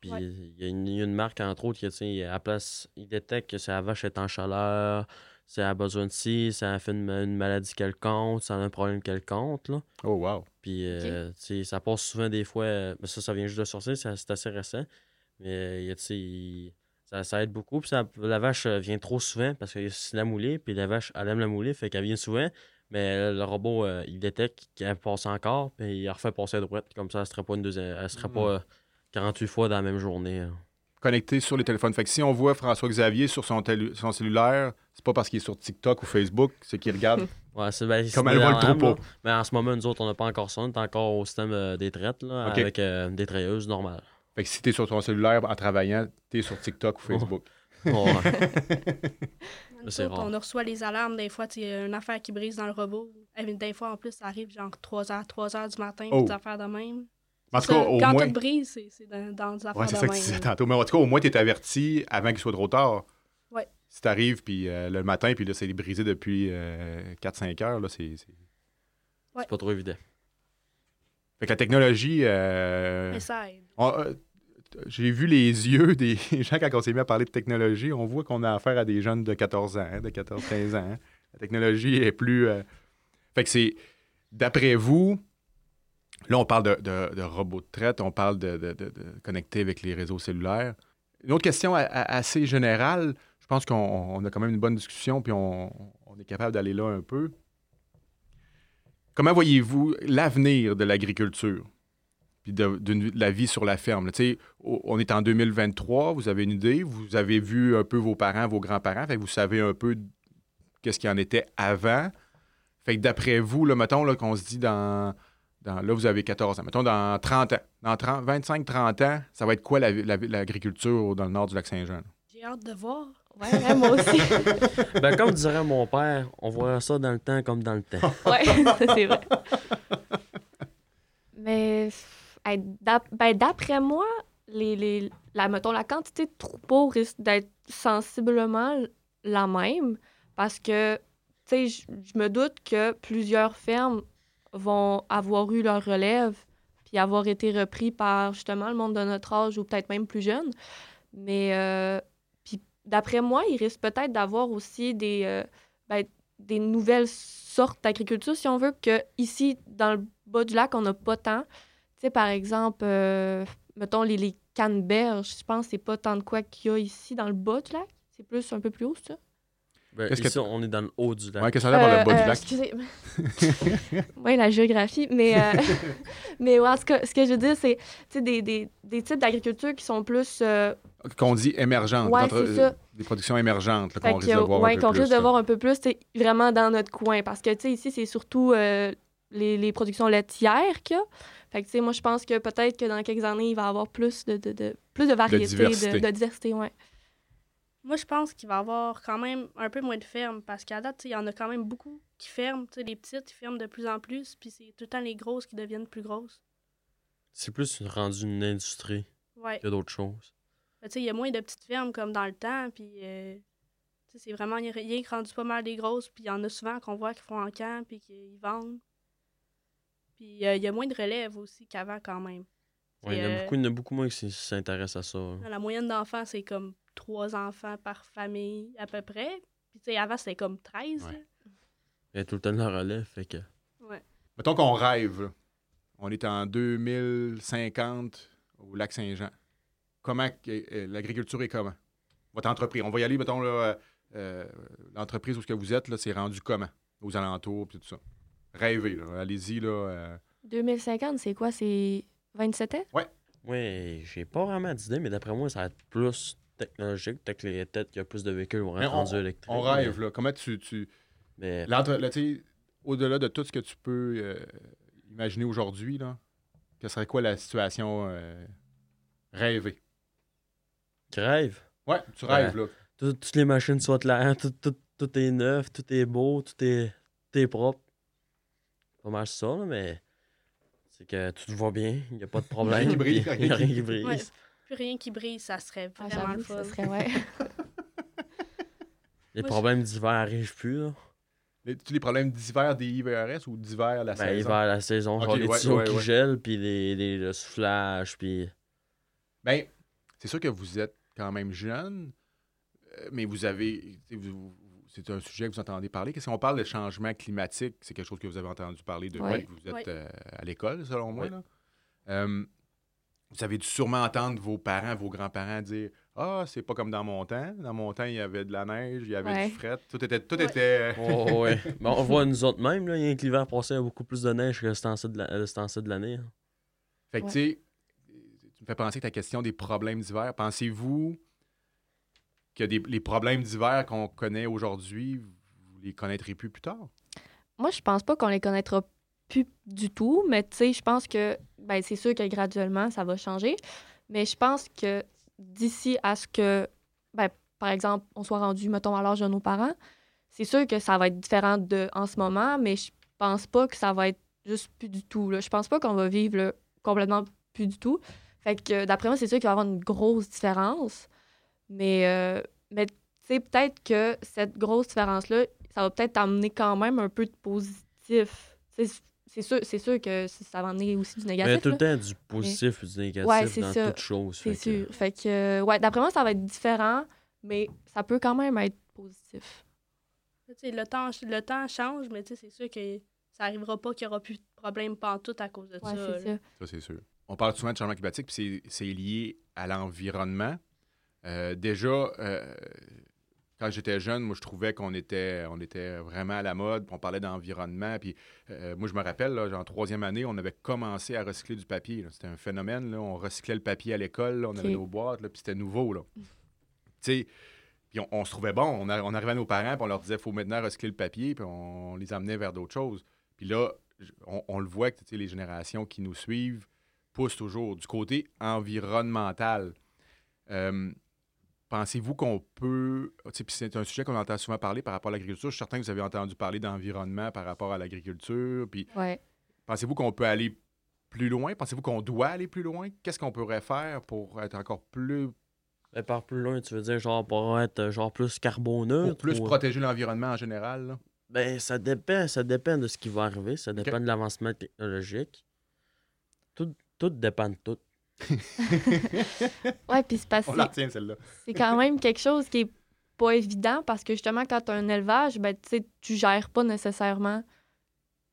Puis Ouais. il, y a une, il y a une marque, entre autres, qui, tu sais, à la place, il détecte que sa vache est en chaleur, ça a besoin de ci, ça a fait une, une maladie quelconque, ça a un problème quelconque. Là. Oh, wow. Puis euh, tu sais, ça passe souvent des fois, euh, mais ça, ça vient juste de sortir, c'est assez récent. Mais euh, il ça, ça aide beaucoup. Puis ça- la vache euh, vient trop souvent parce que c'est la moulée, puis la vache, elle aime la moulée, fait qu'elle vient souvent. Mais le robot, euh, il détecte qu'elle passe encore, puis il refait passer à droite. Comme ça, elle serait pas une deuxième, elle serait Mm. pas euh, 48 fois dans la même journée. là. Connecté sur les téléphones. Fait que si on voit François-Xavier sur son, son cellulaire, c'est pas parce qu'il est sur TikTok ou Facebook, c'est qu'il regarde Ouais, ben, comme elle voit le troupeau. là. Mais en ce moment, nous autres, on n'a pas encore ça. On est encore au système euh, des traites, là, avec euh, des treilleuses normales. Fait que si t'es sur ton cellulaire en travaillant, t'es sur TikTok ou Facebook. Ouais. Nous c'est autres, rare. on reçoit les alarmes, des fois, il y a une affaire qui brise dans le robot. Eh, Des fois, en plus, ça arrive genre 3h, 3h du matin, Oh. des affaires de même. En tout Ça, cas, au quand moins. tout brise, c'est c'est dans, dans affaires Ouais, c'est ça que tu disais tantôt. Mais en tout cas, au moins, t'es averti avant qu'il soit trop tard. Ouais. Si t'arrives puis euh, le matin, puis là, c'est brisé depuis 4-5 heures, là, c'est. c'est- pas trop évident. Fait que la technologie. euh, Mais ça aide. on- euh, J'ai vu les yeux des gens quand on s'est mis à parler de technologie. On voit qu'on a affaire à des jeunes de 14 ans, hein, de 14-15 ans. hein. La technologie est plus. euh, Fait que c'est. D'après vous, là, on parle de, de- robots de traite, on parle de, connecter avec les réseaux cellulaires. Une autre question assez générale. Je pense qu'on on a quand même une bonne discussion, puis on, est capable d'aller là un peu. Comment voyez-vous l'avenir de l'agriculture? puis de, la vie sur la ferme? on est en 2023, vous avez une idée, vous avez vu un peu vos parents, vos grands-parents, vous savez un peu qu'est-ce qu'il en était avant. Fait que d'après vous, là, mettons là, qu'on se dit dans, dans... Là, vous avez 14 ans. Mettons dans 30 ans, dans 30, 25-30 ans, ça va être quoi la- la- l'agriculture dans le nord du lac Saint-Jean? J'ai hâte de voir. Ouais, moi aussi. Ben, comme dirait mon père, on voit ça dans le temps comme dans le temps. ouais, ça, c'est vrai. Mais ben, d'après moi, les, les, la, mettons, la quantité de troupeaux risque d'être sensiblement la même parce que, tu sais, je me doute que plusieurs fermes vont avoir eu leur relève puis avoir été repris par justement le monde de notre âge ou peut-être même plus jeune. Mais euh, puis d'après moi, il risque peut-être d'avoir aussi des, euh, ben, des nouvelles sortes d'agriculture, si on veut, que ici, dans le bas du lac, on n'a pas tant. Tu sais, par exemple, euh, mettons les, les canneberges, je pense que c'est pas tant de quoi qu'il y a ici dans le bas du lac. C'est plus un peu plus haut, ça. Ben, Qu'est-ce ici, que- on est dans le haut du lac. Ouais, qu'est-ce que ça a l'air Euh, par le bas euh, du lac? Excusez. oui, la géographie. Mais, euh, mais ouais, en tout cas, ce que je veux dire, c'est tu sais, des, des, des types d'agriculture qui sont plus. euh, Qu'on dit émergente. Ouais, c'est ça. Des productions émergentes qu'on que, risque de voir ouais, un peu qu'on plus. risque de voir un peu plus vraiment dans notre coin. Parce que, tu sais, ici, c'est surtout euh, les, les productions laitières qu'il y a. Fait que, tu sais, moi, je pense que peut-être que dans quelques années, il va y avoir plus de, de, de- plus de variété, diversité. de, de diversité, ouais. Moi, je pense qu'il va y avoir quand même un peu moins de fermes parce qu'à date, il y en a quand même beaucoup qui ferment. Les petites, ils ferment de plus en plus, puis c'est tout le temps les grosses qui deviennent plus grosses. C'est plus une- rendu une industrie Ouais. que d'autres choses. Il y a moins de petites fermes comme dans le temps, puis euh, c'est vraiment rien que rendu pas mal des grosses, puis il y en a souvent qu'on voit qui font en camp, puis qu'ils vendent. Puis euh, il y a moins de relève aussi qu'avant quand même. Ouais, il, y en a euh, beaucoup, il y en a beaucoup moins qui s'intéressent à ça. hein. La moyenne d'enfants, c'est comme trois enfants par famille à peu près. Puis tu sais, avant, c'était comme 13. Ouais. là. Il y a tout le temps de la relève, fait que... Ouais. Mettons qu'on rêve. là. On est en 2050 au lac Saint-Jean. Comment que- euh, l'agriculture est comment? Votre entreprise. On va y aller, mettons, là, euh, euh, l'entreprise où ce que vous êtes, là, c'est rendu comment? Aux alentours, puis tout ça. Rêvez, là. Allez-y, là. euh. 2050, c'est quoi? C'est 27 ans? Ouais, j'ai pas vraiment d'idée, mais d'après moi, ça va être plus technologique. Peut-être que les- peut-être qu'il y a plus de véhicules vont être électriques. On rêve, là. Comment tu. tu... Mais, là, tu au-delà de tout ce que tu peux euh, imaginer aujourd'hui, là, que serait quoi la situation euh, rêvée? crève. Ouais, tu rêves, là. Tout- toutes les machines sont claires, tout, tout, tout est neuf, tout est beau, tout est, tout est propre. Pas mal ça, là, mais c'est que tout va bien, il n'y a pas de problème. qui brille, Il n'y a rien rien qui brille. Ouais. Plus rien qui brille, ça serait Ah, vraiment le fun. ça serait, ouais. Les Moi, problèmes d'hiver arrivent plus. Là. Les, tous les problèmes d'hiver des IVRS ou d'hiver la Ben, saison? hiver, la saison, genre les tuyaux ouais, qui ouais. gèlent, puis les, les, le soufflage, puis... Ben, c'est sûr que vous êtes quand même jeune, euh, mais vous avez. c'est un sujet que vous entendez parler. Qu'est-ce qu'on parle de changement climatique? C'est quelque chose que vous avez entendu parler depuis Ouais. que vous êtes Ouais. euh, à l'école, selon moi. Ouais. là. Euh, vous avez dû sûrement entendre vos parents, vos grands-parents dire Ah, c'est pas comme dans mon temps. Dans mon temps, il y avait de la neige, il y avait Ouais. du fret. Tout était. Tout Ouais. était Oh, ouais. Ben, on voit nous autres même, là, il y a que l'hiver passé, il y a beaucoup plus de neige que ce temps-ci de la- euh, temps-ci de l'année. hein. Fait que, Ouais. tu sais, tu me fais penser que ta question des problèmes d'hiver. Pensez-vous que des, les problèmes d'hiver qu'on connaît aujourd'hui, vous les connaîtrez plus plus tard? Moi, je pense pas qu'on les connaîtra plus du tout, mais tu sais, je pense que ben, c'est sûr que graduellement, ça va changer. Mais je pense que d'ici à ce que, ben, par exemple, on soit rendu, mettons, à l'âge de nos parents, c'est sûr que ça va être différent de en ce moment, mais je pense pas que ça va être juste plus du tout. Là. Je pense pas qu'on va vivre complètement plus du tout. Fait que d'après moi, c'est sûr qu'il va y avoir une grosse différence. Mais, euh, mais tu sais, peut-être que cette grosse différence-là, ça va peut-être amener quand même un peu de positif. Tu sais, C'est sûr, c'est sûr que ça va amener aussi du Mais il y a négatif. tout là. le temps du positif et du négatif Ouais, dans ça. toute chose. C'est que- sûr. Fait que, euh, ouais, d'après moi, ça va être différent, mais ça peut quand même être positif. Le, temps, le temps change, mais tu sais, c'est sûr que ça arrivera pas qu'il y aura plus de problème pantoute à cause de Ouais, ça. ça. Ça, c'est sûr. On parle souvent de changement climatique, puis c'est- c'est lié à l'environnement. Euh, déjà, euh, quand j'étais jeune, moi, je trouvais qu'on était, on était vraiment à la mode, puis on parlait d'environnement. Puis euh, moi, je me rappelle, là, en troisième année, on avait commencé à recycler du papier. C'était un phénomène. là. On recyclait le papier à l'école, on avait nos boîtes, là, puis c'était nouveau. Là. Tu sais, puis on, on se trouvait bon. On, a- on arrivait à nos parents, puis on leur disait, il faut maintenant recycler le papier, puis on, les amenait vers d'autres choses. Puis là, on, le voit que les générations qui nous suivent poussent toujours du côté environnemental. Euh, Pensez-vous qu'on peut. C'est un sujet qu'on entend souvent parler par rapport à l'agriculture. Je suis certain que vous avez entendu parler d'environnement par rapport à l'agriculture. Puis Ouais. pensez-vous qu'on peut aller plus loin? Pensez-vous qu'on doit aller plus loin? Qu'est-ce qu'on pourrait faire pour être encore plus, Ben, par plus loin, tu veux dire genre pour être euh, genre plus carboneux? pour plus protéger l'environnement en général? là? Ben, ça dépend, ça dépend de ce qui va arriver, ça dépend de l'avancement technologique. Tout, tout dépend de tout. Ouais, puis c'est parce On la retient, celle-là. c'est quand même quelque chose qui est pas évident parce que justement, quand tu as un élevage, ben, tu sais, tu gères pas nécessairement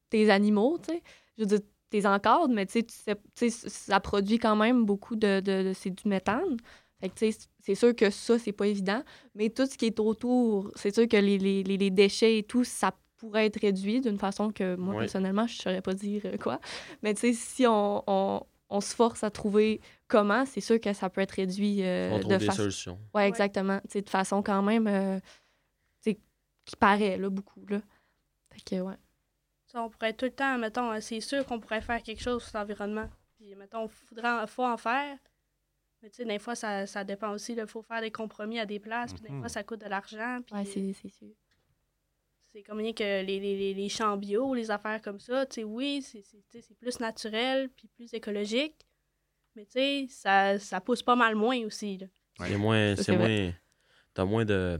tes animaux, tu sais. Je veux dire, t'es encadres, mais tu sais, tu sais, tu sais, ça produit quand même beaucoup de... de, de- c'est du méthane. Fait que, tu sais, c'est sûr que ça, c'est pas évident. Mais tout ce qui est autour, c'est sûr que les, les, les- les déchets et tout, ça pourrait être réduit d'une façon que moi, Oui. personnellement, je saurais pas dire euh, quoi. Mais tu sais, si on, on, on se force à trouver comment, c'est sûr que ça peut être réduit euh, On de trouve des façon... solutions. Ouais, Ouais. exactement. Tu sais, de façon quand même, euh, qui paraît, là, beaucoup, là. Fait que, ouais. Ça, on pourrait tout le temps, mettons, euh, c'est sûr qu'on pourrait faire quelque chose sur l'environnement. Puis, mettons, il faudra, faut en faire. Mais tu sais, des fois, ça, ça dépend aussi. Il faut faire des compromis à des places. Puis, des Mhm. fois, ça coûte de l'argent. Puis, Ouais, c'est sûr. C'est comme rien que les, les, les, les champs bio, les affaires comme ça. Tu sais, oui, c'est c'est- tu sais, c'est plus naturel, puis plus écologique. Mais tu sais, ça, ça pousse pas mal moins aussi. Là. C'est moins. C'est moins. T'as moins de.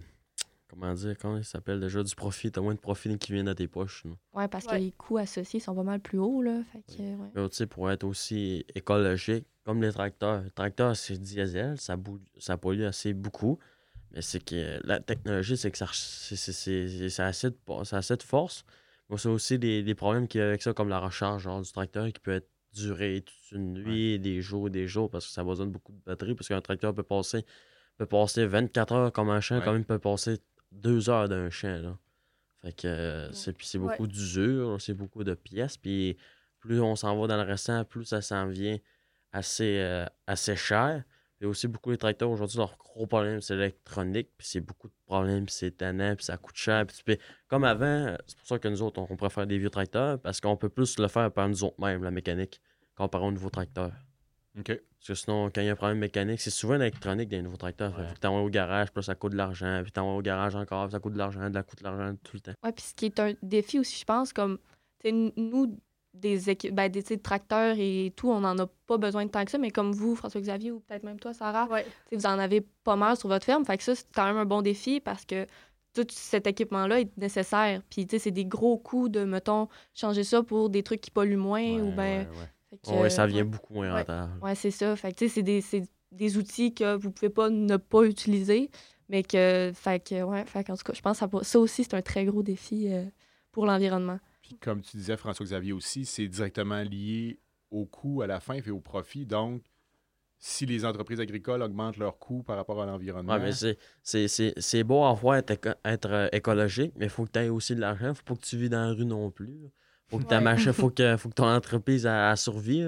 Comment dire, comment il s'appelle déjà du profit? T'as moins de profit qui vient dans tes poches. là. Ouais, parce que Ouais. les coûts associés sont pas mal plus hauts, là. Fait que, ouais. Mais pour être aussi écologique, comme les tracteurs. Les tracteurs, c'est diesel, ça, ça pollue assez beaucoup. Mais c'est que la technologie, c'est que ça, c'est, c'est, c'est- ça a assez de, po- ça a assez de force. Mais c'est aussi des, des problèmes qu'il y a avec ça, comme la recharge genre, du tracteur qui peut être duré toute une nuit, des jours, des jours, parce que ça besoin de beaucoup de batterie. Parce qu'un tracteur peut passer, peut passer 24 heures comme un champ, Ouais. comme il peut passer 2 heures d'un champ. Là. Fait que euh, c'est, puis c'est Ouais. beaucoup d'usure, c'est beaucoup de pièces. Puis plus on s'en va dans le restant, plus ça s'en vient assez, euh, assez cher. Il y a aussi beaucoup de tracteurs aujourd'hui, leur gros problème, c'est l'électronique, puis c'est beaucoup de problèmes, puis c'est tannant, puis ça coûte cher. Puis tu peux- Comme avant, c'est pour ça que nous autres, on, on préfère des vieux tracteurs, parce qu'on peut plus le faire par nous autres mêmes, la mécanique, comparé aux nouveaux tracteurs. OK. Parce que sinon, quand il y a un problème mécanique, c'est souvent l'électronique des nouveaux tracteurs. Ouais. Fait que t'envoies au garage, puis ça coûte de l'argent, puis t'envoies au garage encore, puis ça coûte de l'argent, de la coûte de l'argent tout le temps. Ouais, puis ce qui est un défi aussi, je pense, comme, tu sais, n- nous, des, équi- ben, des tracteurs et tout, on n'en a pas besoin de tant que ça, mais comme vous, François-Xavier, ou peut-être même toi, Sarah, Ouais. vous en avez pas mal sur votre ferme. Fait que ça, c'est quand même un bon défi parce que tout cet équipement-là est nécessaire. Puis, tu sais, c'est des gros coûts de, mettons, changer ça pour des trucs qui polluent moins ou Ouais, ben ouais, ouais. fait que, Ouais, ça euh, vient ouais. beaucoup moins Ouais. rentable. Ouais, c'est ça. Fait que, tu sais, c'est des, c'est des outils que vous pouvez pas ne pas utiliser, mais que, fait que, ouais, fait qu'en tout cas, je pense que ça, ça aussi, c'est un très gros défi euh, pour l'environnement. Puis comme tu disais, François-Xavier aussi, c'est directement lié au coût à la fin et au profit. Donc, si les entreprises agricoles augmentent leurs coûts par rapport à l'environnement, Ouais, mais c'est- beau à voir être, éco- être, euh, écologique, mais il faut que tu aies aussi de l'argent. faut pas que tu vis dans la rue non plus. faut que ta Ouais. faut que, faut que ton entreprise a, survie.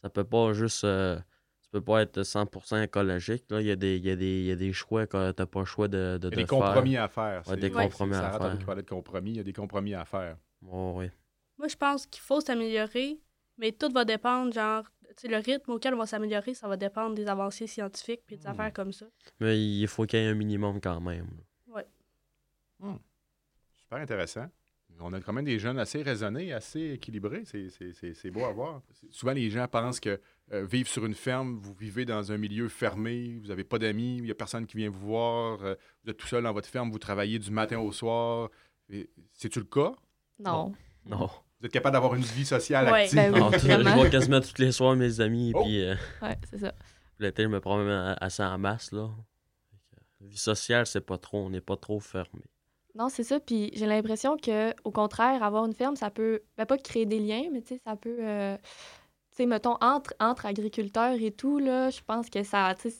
Ça peut pas juste. euh, tu peux pas être 100% écologique. Là. Il, y a des, il, y a des, il y a des choix que tu pas le choix de, de, il y a de des faire. compromis à faire. Ouais, des compromis à faire. parlé de compromis. Il y a des compromis à faire. Ouais, ouais. Moi, je pense qu'il faut s'améliorer, mais tout va dépendre, genre, tu sais, le rythme auquel on va s'améliorer, ça va dépendre des avancées scientifiques puis des Hmm. affaires comme ça. Mais il faut qu'il y ait un minimum quand même. Super intéressant. On a quand même des jeunes assez raisonnés, assez équilibrés. C'est- C'est c'est- c'est beau à voir. Souvent, les gens pensent que euh, vivre sur une ferme, vous vivez dans un milieu fermé, vous n'avez pas d'amis, il n'y a personne qui vient vous voir, euh, vous êtes tout seul dans votre ferme, vous travaillez du matin au soir. C'est-tu le cas? Non. Non. Vous êtes capable d'avoir une vie sociale Ouais. active? Ben oui. Non, je vois quasiment tous les soirs mes amis. Oh. Puis euh, Ouais, c'est ça. l'été, je me promène a- assez en masse. Là. Fait que, Vie sociale, c'est pas trop. On n'est pas trop fermé. Non, c'est ça. Puis j'ai l'impression que, au contraire, avoir une ferme, ça peut, ben, pas créer des liens, mais tu sais, ça peut, euh, tu sais, mettons, entre, entre agriculteurs et tout, là, je pense que ça, tu sais,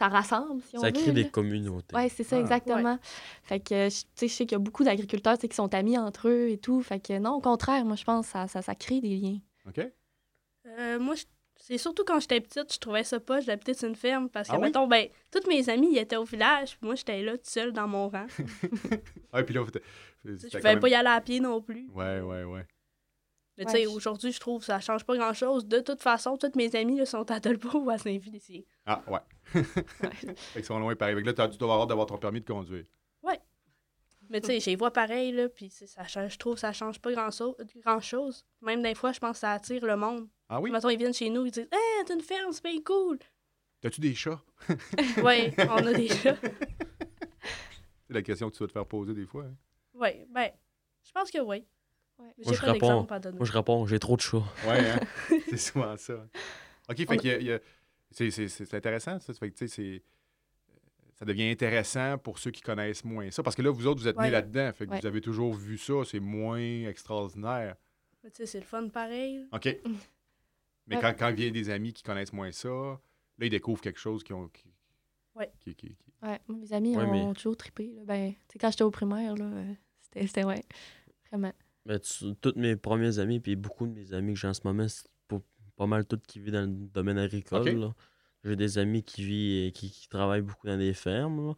ça rassemble, si on Ça veut. crée des communautés. Ouais, c'est ça, Ah. exactement. Fait que, je- tu sais, je sais qu'il y a beaucoup d'agriculteurs, qui sont amis entre eux et tout. Fait que, non, au contraire, moi, je pense que ça, ça, ça crée des liens. OK? Euh, moi, je- c'est surtout quand j'étais petite, je trouvais ça pas, j'habitais sur une ferme, parce que, Ah oui? mettons, ben, tous mes amis, ils étaient au village, puis moi, j'étais là, toute seule dans mon rang. Ah, puis là, vous- je pouvais même- pas y aller à pied non plus. Ouais, ouais, ouais. Mais tu Ouais, sais, je- aujourd'hui, je trouve que ça change pas grand-chose. De toute façon, tous mes amis là, sont à Dolbeau ou à Saint-Félicien. Ah, ouais. fait qu'ils sont loin pareil. Fait que là, tu dois avoir hâte d'avoir ton permis de conduire. Mais tu sais, j'ai vois pareil, là, puis ça change, je trouve que ça change pas grand-chose. Grand chose. Même des fois, je pense que ça attire le monde. Ah oui? Mettons, ils viennent chez nous, ils disent « Hey, t'as une ferme, c'est bien cool! T'as-tu des chats? » Ouais, on a des chats. C'est la question que tu vas te faire poser des fois. hein? Ouais, ben, je pense que oui. Ouais. Moi, je réponds. Moi, je j'ai trop de chats. Ouais, hein? c'est souvent ça. OK, fait a- qu'il y a- c'est- c'est c'est intéressant, ça. Fait que, tu sais, c'est- ça devient intéressant pour ceux qui connaissent moins ça. Parce que là, vous autres, vous êtes nés là-dedans. Fait que Ouais. vous avez toujours vu ça. C'est moins extraordinaire. Mais tu sais, c'est le fun pareil. OK. Mais Ouais. quand, quand vient des amis qui connaissent moins ça, là, ils découvrent quelque chose qui ont. Qui, Ouais. qui- qui- qui- Ouais, mes amis Ouais, ont mais- toujours trippé. là. Ben, tu sais, quand j'étais au primaire, là, euh, c'était, c'était ouais, vraiment. Mais tu- tous mes premiers amis, puis beaucoup de mes amis que j'ai en ce moment, c'est pas, pas mal tous qui vivent dans le domaine agricole. Là. J'ai des amis qui vivent qui, qui travaillent beaucoup dans des fermes. là,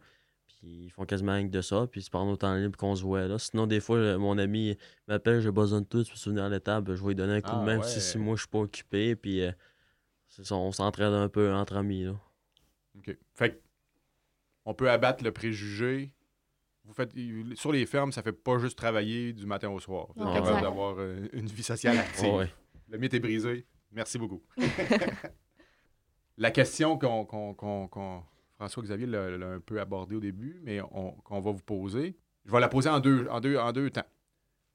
Puis ils font quasiment rien que de ça. Puis c'est pendant nos temps libre qu'on se voit là. Sinon, des fois, euh, mon ami m'appelle, j'ai besoin de tout, tu peux souvenir à l'étable, je vais lui donner un coup Ah, de main ouais. si, si moi je suis pas occupé. Puis euh, ça, on s'entraide un peu entre amis. Là. OK. Fait on peut abattre le préjugé. Vous faites, sur les fermes, ça fait pas juste travailler du matin au soir. Vous êtes Non, capable d'avoir euh, une vie sociale active. Ouais. Le mythe est brisé. Merci beaucoup. La question qu'on, qu'on- qu'on- qu'on- François-Xavier l'a, l'a un peu abordée au début, mais on- qu'on va vous poser, je vais la poser en deux, en deux, en deux temps.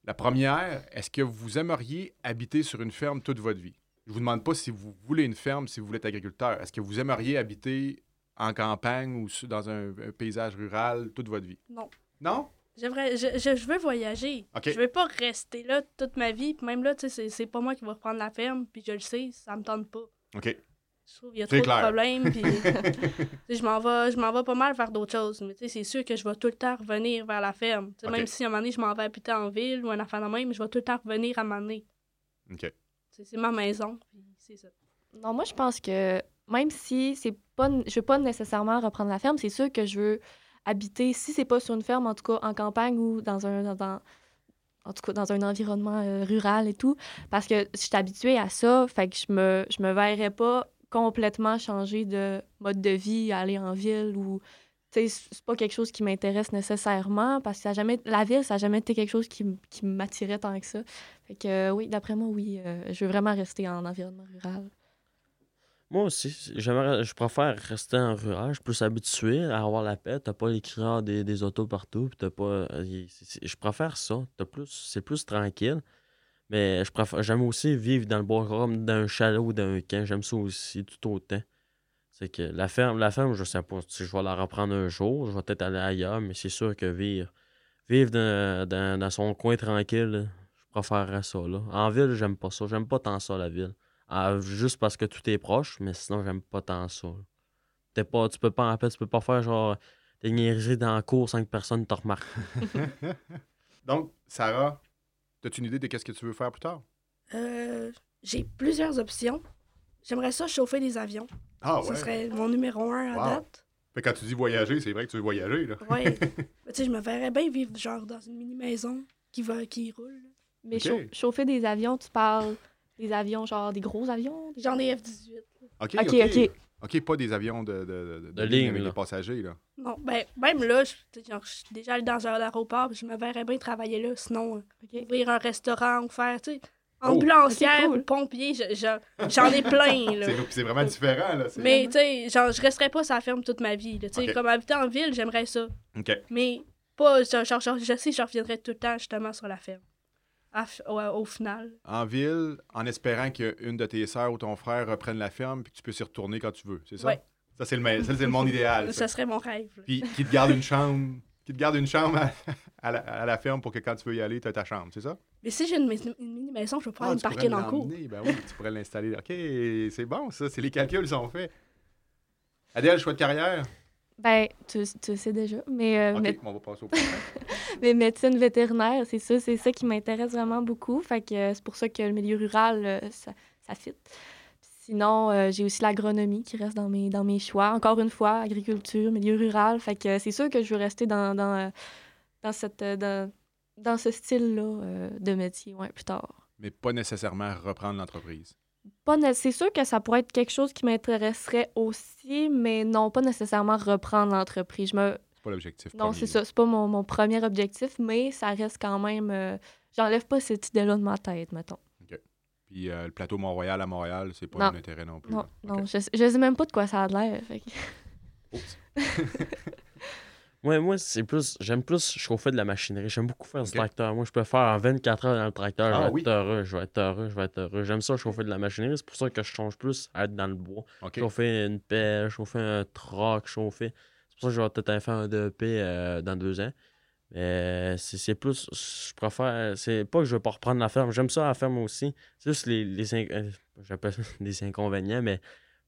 La première, est-ce que vous aimeriez habiter sur une ferme toute votre vie? Je vous demande pas si vous voulez une ferme, si vous voulez être agriculteur. Est-ce que vous aimeriez habiter en campagne ou dans un, un paysage rural toute votre vie? Non. Non? J'aimerais, je, je, je veux voyager. OK. Je veux pas rester là toute ma vie. Puis même là, tu sais, c'est, c'est pas moi qui va reprendre la ferme. Puis je le sais, ça me tente pas. OK. Je trouve qu'il y a trop clair. de problèmes. Puis tu sais, je m'en vais, je m'en vais pas mal faire d'autres choses. Mais tu sais, c'est sûr que je vais tout le temps revenir vers la ferme. Tu sais, OK. Même si à un moment donné, je m'en vais habiter en ville ou un enfant de même, je vais tout le temps revenir à un moment donné. OK. C'est ma maison. Puis c'est ça. Non, moi, je pense que même si c'est pas, je veux pas nécessairement reprendre la ferme, c'est sûr que je veux habiter, si c'est pas sur une ferme, en tout cas en campagne ou dans un, dans- en tout cas dans un environnement euh, rural et tout, parce que je suis habituée à ça, fait que je me, je me verrais pas complètement changer de mode de vie, aller en ville ou c'est pas quelque chose qui m'intéresse nécessairement parce que ça jamais, la ville, ça n'a jamais été quelque chose qui, qui m'attirait tant que ça. Fait que euh, oui, d'après moi, oui, euh, je veux vraiment rester en environnement rural. Moi aussi, je préfère rester en rural. Je suis plus habitué à avoir la paix. T'as pas les crieurs des, des autos partout. t'as pas, euh, je préfère ça. T'as plus, c'est plus tranquille. Mais je préfère, j'aime aussi vivre dans le bois comme dans un chalet ou dans un camp. J'aime ça aussi tout autant. C'est que la ferme, la ferme, je sais pas si je vais la reprendre un jour. Je vais peut-être aller ailleurs, mais c'est sûr que vivre, vivre dans, dans- dans son coin tranquille, je préférerais ça. En ville, j'aime pas ça. J'aime pas tant ça, la ville. Ah, juste parce que tout est proche, mais sinon, j'aime pas tant ça. T'es pas, tu peux pas, en fait, tu peux pas faire genre des niaiseries dans la cour sans que personne te remarque. Donc, Sarah, as-tu une idée de qu'est-ce que tu veux faire plus tard? Euh, j'ai plusieurs options. J'aimerais ça chauffer des avions. Ah Ce serait mon numéro un à Wow. date. Fait que quand tu dis voyager, c'est vrai que tu veux voyager, là. Ouais. Mais tu sais, je me verrais bien vivre genre dans une mini maison qui va qui roule. Mais chauffer des avions, tu parles des avions, genre des gros avions? des- J'en ai F-18. là. OK, Ok, OK. pas des avions de, de, de, De ligne, avec là. des passagers, là. Non, ben, même là, je tu sais, genre, je suis déjà allée dans un aéroport, puis je me verrais bien travailler là. Sinon, euh, ouvrir un restaurant ou faire, tu sais, Oh. ambulancière cool. ou pompier, je- je- j'en ai plein, là. C'est c'est vraiment différent, là. c'est- Mais, tu sais, genre, je resterais pas sur la ferme toute ma vie. là. Tu sais, Ok. Comme habiter en ville, j'aimerais ça. OK. Mais pas, genre, genre, genre, je sais, je reviendrai tout le temps justement sur la ferme. À au, au final. En ville, en espérant qu'une de tes sœurs ou ton frère reprenne la ferme puis que tu puisses y retourner quand tu veux, c'est ça? Ouais. Ça, c'est le, le monde idéal. ça. Ça serait mon rêve. là. Puis qui te garde une chambre, qui te garde une chambre à, à la, à la ferme pour que quand tu veux y aller, tu as ta chambre, c'est ça? Mais si j'ai une, mais- une mini maison, je peux pouvoir Ah, me parquer dans le cours. Ben oui, tu pourrais l'installer. OK, c'est bon, ça. C'est les calculs sont faits. Adèle, choix de carrière? Ben, tu, tu sais déjà. Mais, euh, mé- on va passer au prochain. mais médecine vétérinaire, c'est ça, c'est ça qui m'intéresse vraiment beaucoup. Fait que euh, c'est pour ça que le milieu rural, euh, ça, ça fit. Sinon, euh, j'ai aussi l'agronomie qui reste dans mes, dans mes choix. Encore une fois, agriculture, milieu rural. Fait que c'est sûr que je veux rester dans, dans, dans, cette, dans, dans ce style-là euh, de métier, ouais, plus tard. Mais pas nécessairement reprendre l'entreprise. Pas c'est sûr que ça pourrait être quelque chose qui m'intéresserait aussi, mais non, pas nécessairement reprendre l'entreprise. Je me, C'est pas l'objectif. Non, c'est ça. C'est pas mon, mon premier objectif, mais ça reste quand même. euh, J'enlève pas cette idée-là de ma tête, mettons. Puis euh, le plateau Mont-Royal à Montréal, c'est pas Non. un intérêt non plus. Non, non, OK. je, sais- je sais même pas de quoi ça a l'air. fait. Ouais, moi, c'est plus. J'aime plus chauffer de la machinerie. J'aime beaucoup faire du tracteur. Moi, je peux faire en 24 heures dans le tracteur. Ah je vais oui. heureux, je vais être heureux, je vais être heureux. J'aime ça chauffer de la machinerie. C'est pour ça que je change plus à être dans le bois. Chauffer une pelle, chauffer un troc, chauffer. C'est pour ça que je vais peut-être faire un DEP euh, dans deux ans. Mais c'est c'est plus. Je préfère. C'est pas que je veux pas reprendre la ferme. J'aime ça la ferme aussi. C'est juste les. les euh, J'appelle ça des inconvénients, mais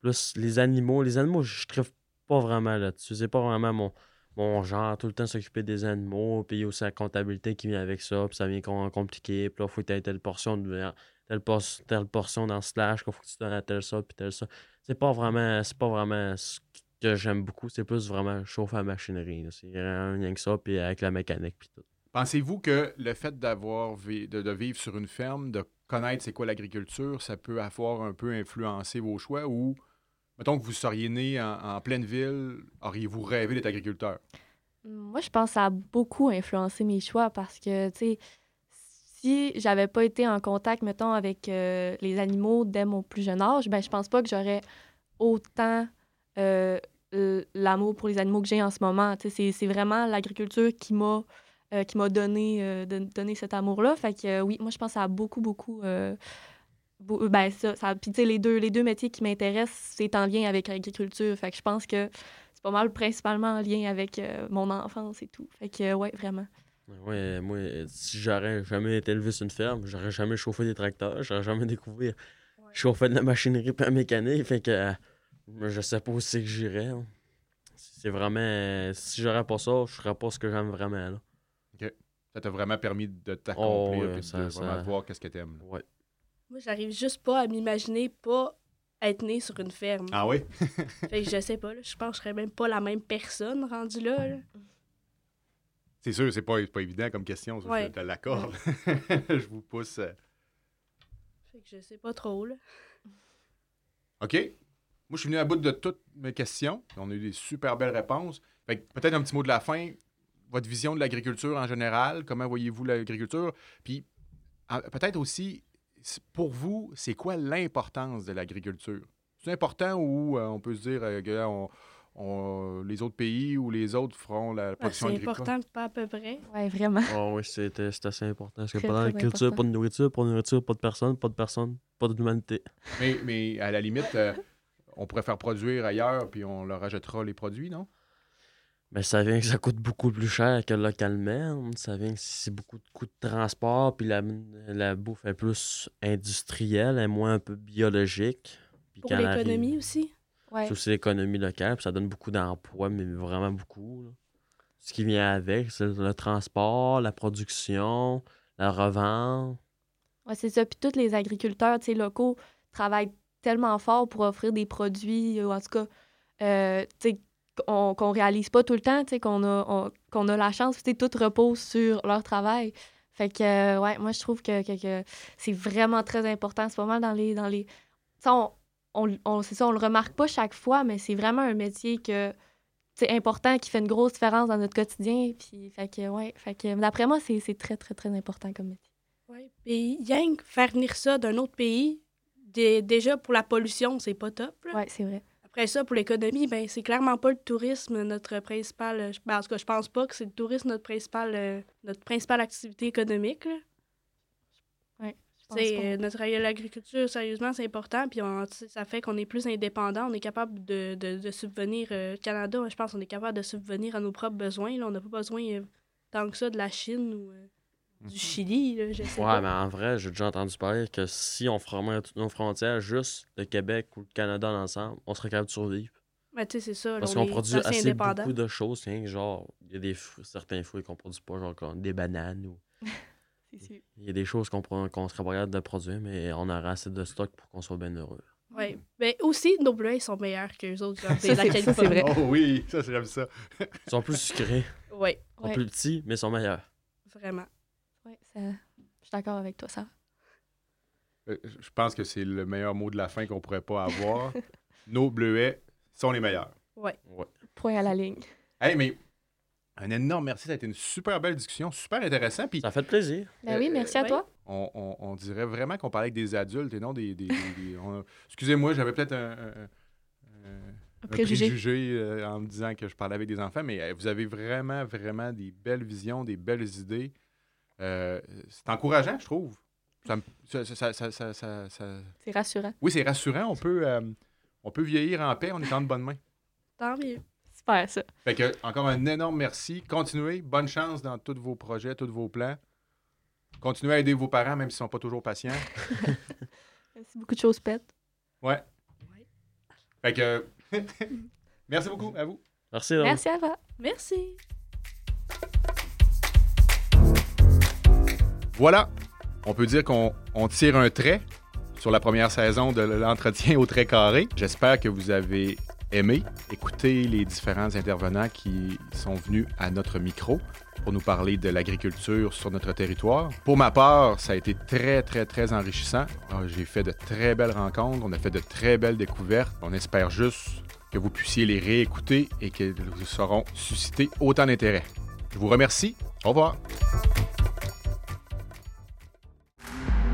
plus les animaux. Les animaux, je trouve pas vraiment là-dessus. C'est pas vraiment mon, mon genre. Tout le temps s'occuper des animaux. Puis il y a aussi la comptabilité qui vient avec ça. Puis ça vient com- compliqué. Puis là, il faut que tu aies telle portion de telle, por- telle portion dans Slash. qu'il faut que tu donnes à tel ça. Puis tel ça. C'est pas vraiment. C'est pas vraiment ce que j'aime beaucoup. C'est plus vraiment chauffer la machinerie. C'est rien que ça. Puis avec la mécanique. Puis tout. Pensez-vous que le fait d'avoir de, de vivre sur une ferme, de connaître c'est quoi l'agriculture, ça peut avoir un peu influencé vos choix ou, mettons que vous seriez né en, pleine ville, auriez-vous rêvé d'être agriculteur? Moi, je pense que ça a beaucoup influencé mes choix parce que, tu sais, si j'avais pas été en contact, mettons, avec euh, les animaux dès mon plus jeune âge, ben je pense pas que j'aurais autant euh, l'amour pour les animaux que j'ai en ce moment. C'est- c'est vraiment l'agriculture qui m'a euh, donné, don- donné cet amour-là. Fait que oui, moi, je pense que ça a beaucoup, beaucoup... euh, ben ça, ça puis tu sais, les deux, les deux métiers qui m'intéressent, c'est en lien avec l'agriculture. Fait que je pense que c'est pas mal principalement en lien avec euh, mon enfance et tout. Fait que, euh, ouais, vraiment. Ouais, moi, si j'aurais jamais été élevé sur une ferme, j'aurais jamais chauffé des tracteurs, j'aurais jamais découvert chauffer de la machinerie la mécanique. Fait que euh, je sais pas où c'est que j'irais. hein. C'est vraiment. euh, si j'aurais pas ça, je ferais pas ce que j'aime vraiment. Là. Ça t'a vraiment permis de t'accomplir Oh, ouais, et de ça- vraiment ça- voir qu'est-ce que t'aimes. là. Ouais. Moi, j'arrive juste pas à m'imaginer pas être né sur une ferme. Ah oui? Fait que je sais pas, là, je pense que je serais même pas la même personne rendue là. là. C'est sûr, c'est pas, pas évident comme question, ça, Ouais. je te l'accorde. je vous pousse. euh. Fait que je sais pas trop, là. OK. Moi, je suis venu à bout de toutes mes questions. On a eu des super belles réponses. Fait que peut-être un petit mot de la fin. Votre vision de l'agriculture en général, comment voyez-vous l'agriculture? Puis peut-être aussi, pour vous, c'est quoi l'importance de l'agriculture? C'est important ou euh, on peut se dire euh, que on- on- les autres pays ou les autres feront la Ouais, production c'est agricole? important, pas à peu près. Ouais, vraiment. Oh, oui, c'était c'est assez important. Parce que d'agriculture, important. pas de nourriture, pas de nourriture, pas de personne, pas de personne, pas d'humanité. Mais, mais à la limite, euh, on pourrait faire produire ailleurs puis on leur rajoutera les produits, non? Mais ça vient que ça coûte beaucoup plus cher que localement. Ça vient que c'est beaucoup de coûts de transport, puis la, la bouffe est plus industrielle, elle est moins un peu biologique. Puis Pour l'économie arrive- aussi? Ouais. C'est aussi l'économie locale, puis ça donne beaucoup d'emplois, mais vraiment beaucoup. là. Ce qui vient avec, c'est le transport, la production, la revente. Ouais, c'est ça. Puis tous les agriculteurs locaux travaillent tellement fort pour offrir des produits, ou en tout cas, euh, tu sais, qu'on qu'on réalise pas tout le temps, qu'on a, a la chance, tout repose sur leur travail. Fait que, euh, ouais, moi, je trouve que, que- que c'est vraiment très important. C'est pas mal dans les... Dans les... sais, on, on, on- c'est ça, on le remarque pas chaque fois, mais c'est vraiment un métier que c'est important, qui fait une grosse différence dans notre quotidien. Puis, fait que, ouais, fait que, d'après moi, c'est très, très, très important comme métier. Ouais. Puis, rien que faire venir ça d'un autre pays, dé- déjà pour la pollution, c'est pas top. Ouais, c'est vrai. Après ça, pour l'économie, ben c'est clairement pas le tourisme notre principal. euh, Ben, en tout cas, je pense pas que c'est le tourisme notre principal, euh, notre principale activité économique. là. Euh, notre l'agriculture, sérieusement, c'est important. Puis on- ça fait qu'on est plus indépendant. On est capable de, de, de subvenir. euh, Canada, je pense qu'on est capable de subvenir à nos propres besoins. Là. On n'a pas besoin euh, tant que ça de la Chine ou du Chili. Là, je sais Ouais, pas. mais en vrai, j'ai déjà entendu parler que si on fermait toutes nos frontières, juste le Québec ou le Canada ensemble, on serait capable de survivre. Mais tu sais, c'est ça. là, Parce on qu'on produit assez beaucoup de choses. hein, genre, il y a des fruits- certains fruits qu'on produit pas, genre comme des bananes ou. Il y a des choses qu'on qu'on serait pas capable de produire, mais on aura assez de stock pour qu'on soit bien heureux. Ouais. Mais aussi, nos bleuets sont meilleurs que les autres. Genre, Ça, des c'est- ça, c'est vrai. Oh oui, ça, c'est- j'aime ça. Ils sont plus sucrés, Oui, ils sont Ouais. plus petits, mais ils sont meilleurs. vraiment. Ouais, ça... Je suis d'accord avec toi, ça. Euh, Je pense que c'est le meilleur mot de la fin qu'on pourrait pas avoir. Nos bleuets sont les meilleurs. Ouais. Ouais. Point à la ligne. Hey, mais Un énorme merci. Ça a été une super belle discussion, super intéressant. Puis Ça fait plaisir. Ben oui, Euh, merci à ouais. toi. on, on- on dirait vraiment qu'on parlait avec des adultes et non des. des- des- des- on- Excusez-moi, j'avais peut-être un, un- un- un préjugé. préjugé, euh, en me disant que je parlais avec des enfants, mais euh, vous avez vraiment, vraiment des belles visions, des belles idées. Euh, c'est encourageant, je trouve. Ça me- ça- ça- ça- ça- ça- ça- ça- C'est rassurant. Oui, c'est rassurant. On peut, euh, on peut vieillir en paix, on est en de bonnes mains. Tant mieux. Super, ça. Fait que, encore un énorme merci. Continuez. Bonne chance dans tous vos projets, tous vos plans. Continuez à aider vos parents, même s'ils ne sont pas toujours patients. Si beaucoup de choses pètent. Ouais. Fait que, merci beaucoup à vous. Merci, donc. Merci à toi. Merci. Voilà. On peut dire qu'on on tire un trait sur la première saison de l'entretien au trait carré. J'espère que vous avez aimé écouter les différents intervenants qui sont venus à notre micro pour nous parler de l'agriculture sur notre territoire. Pour ma part, ça a été très, très, très enrichissant. Ah, J'ai fait de très belles rencontres, on a fait de très belles découvertes. On espère juste que vous puissiez les réécouter et qu'elles vous sauront susciter autant d'intérêt. Je vous remercie. Au revoir.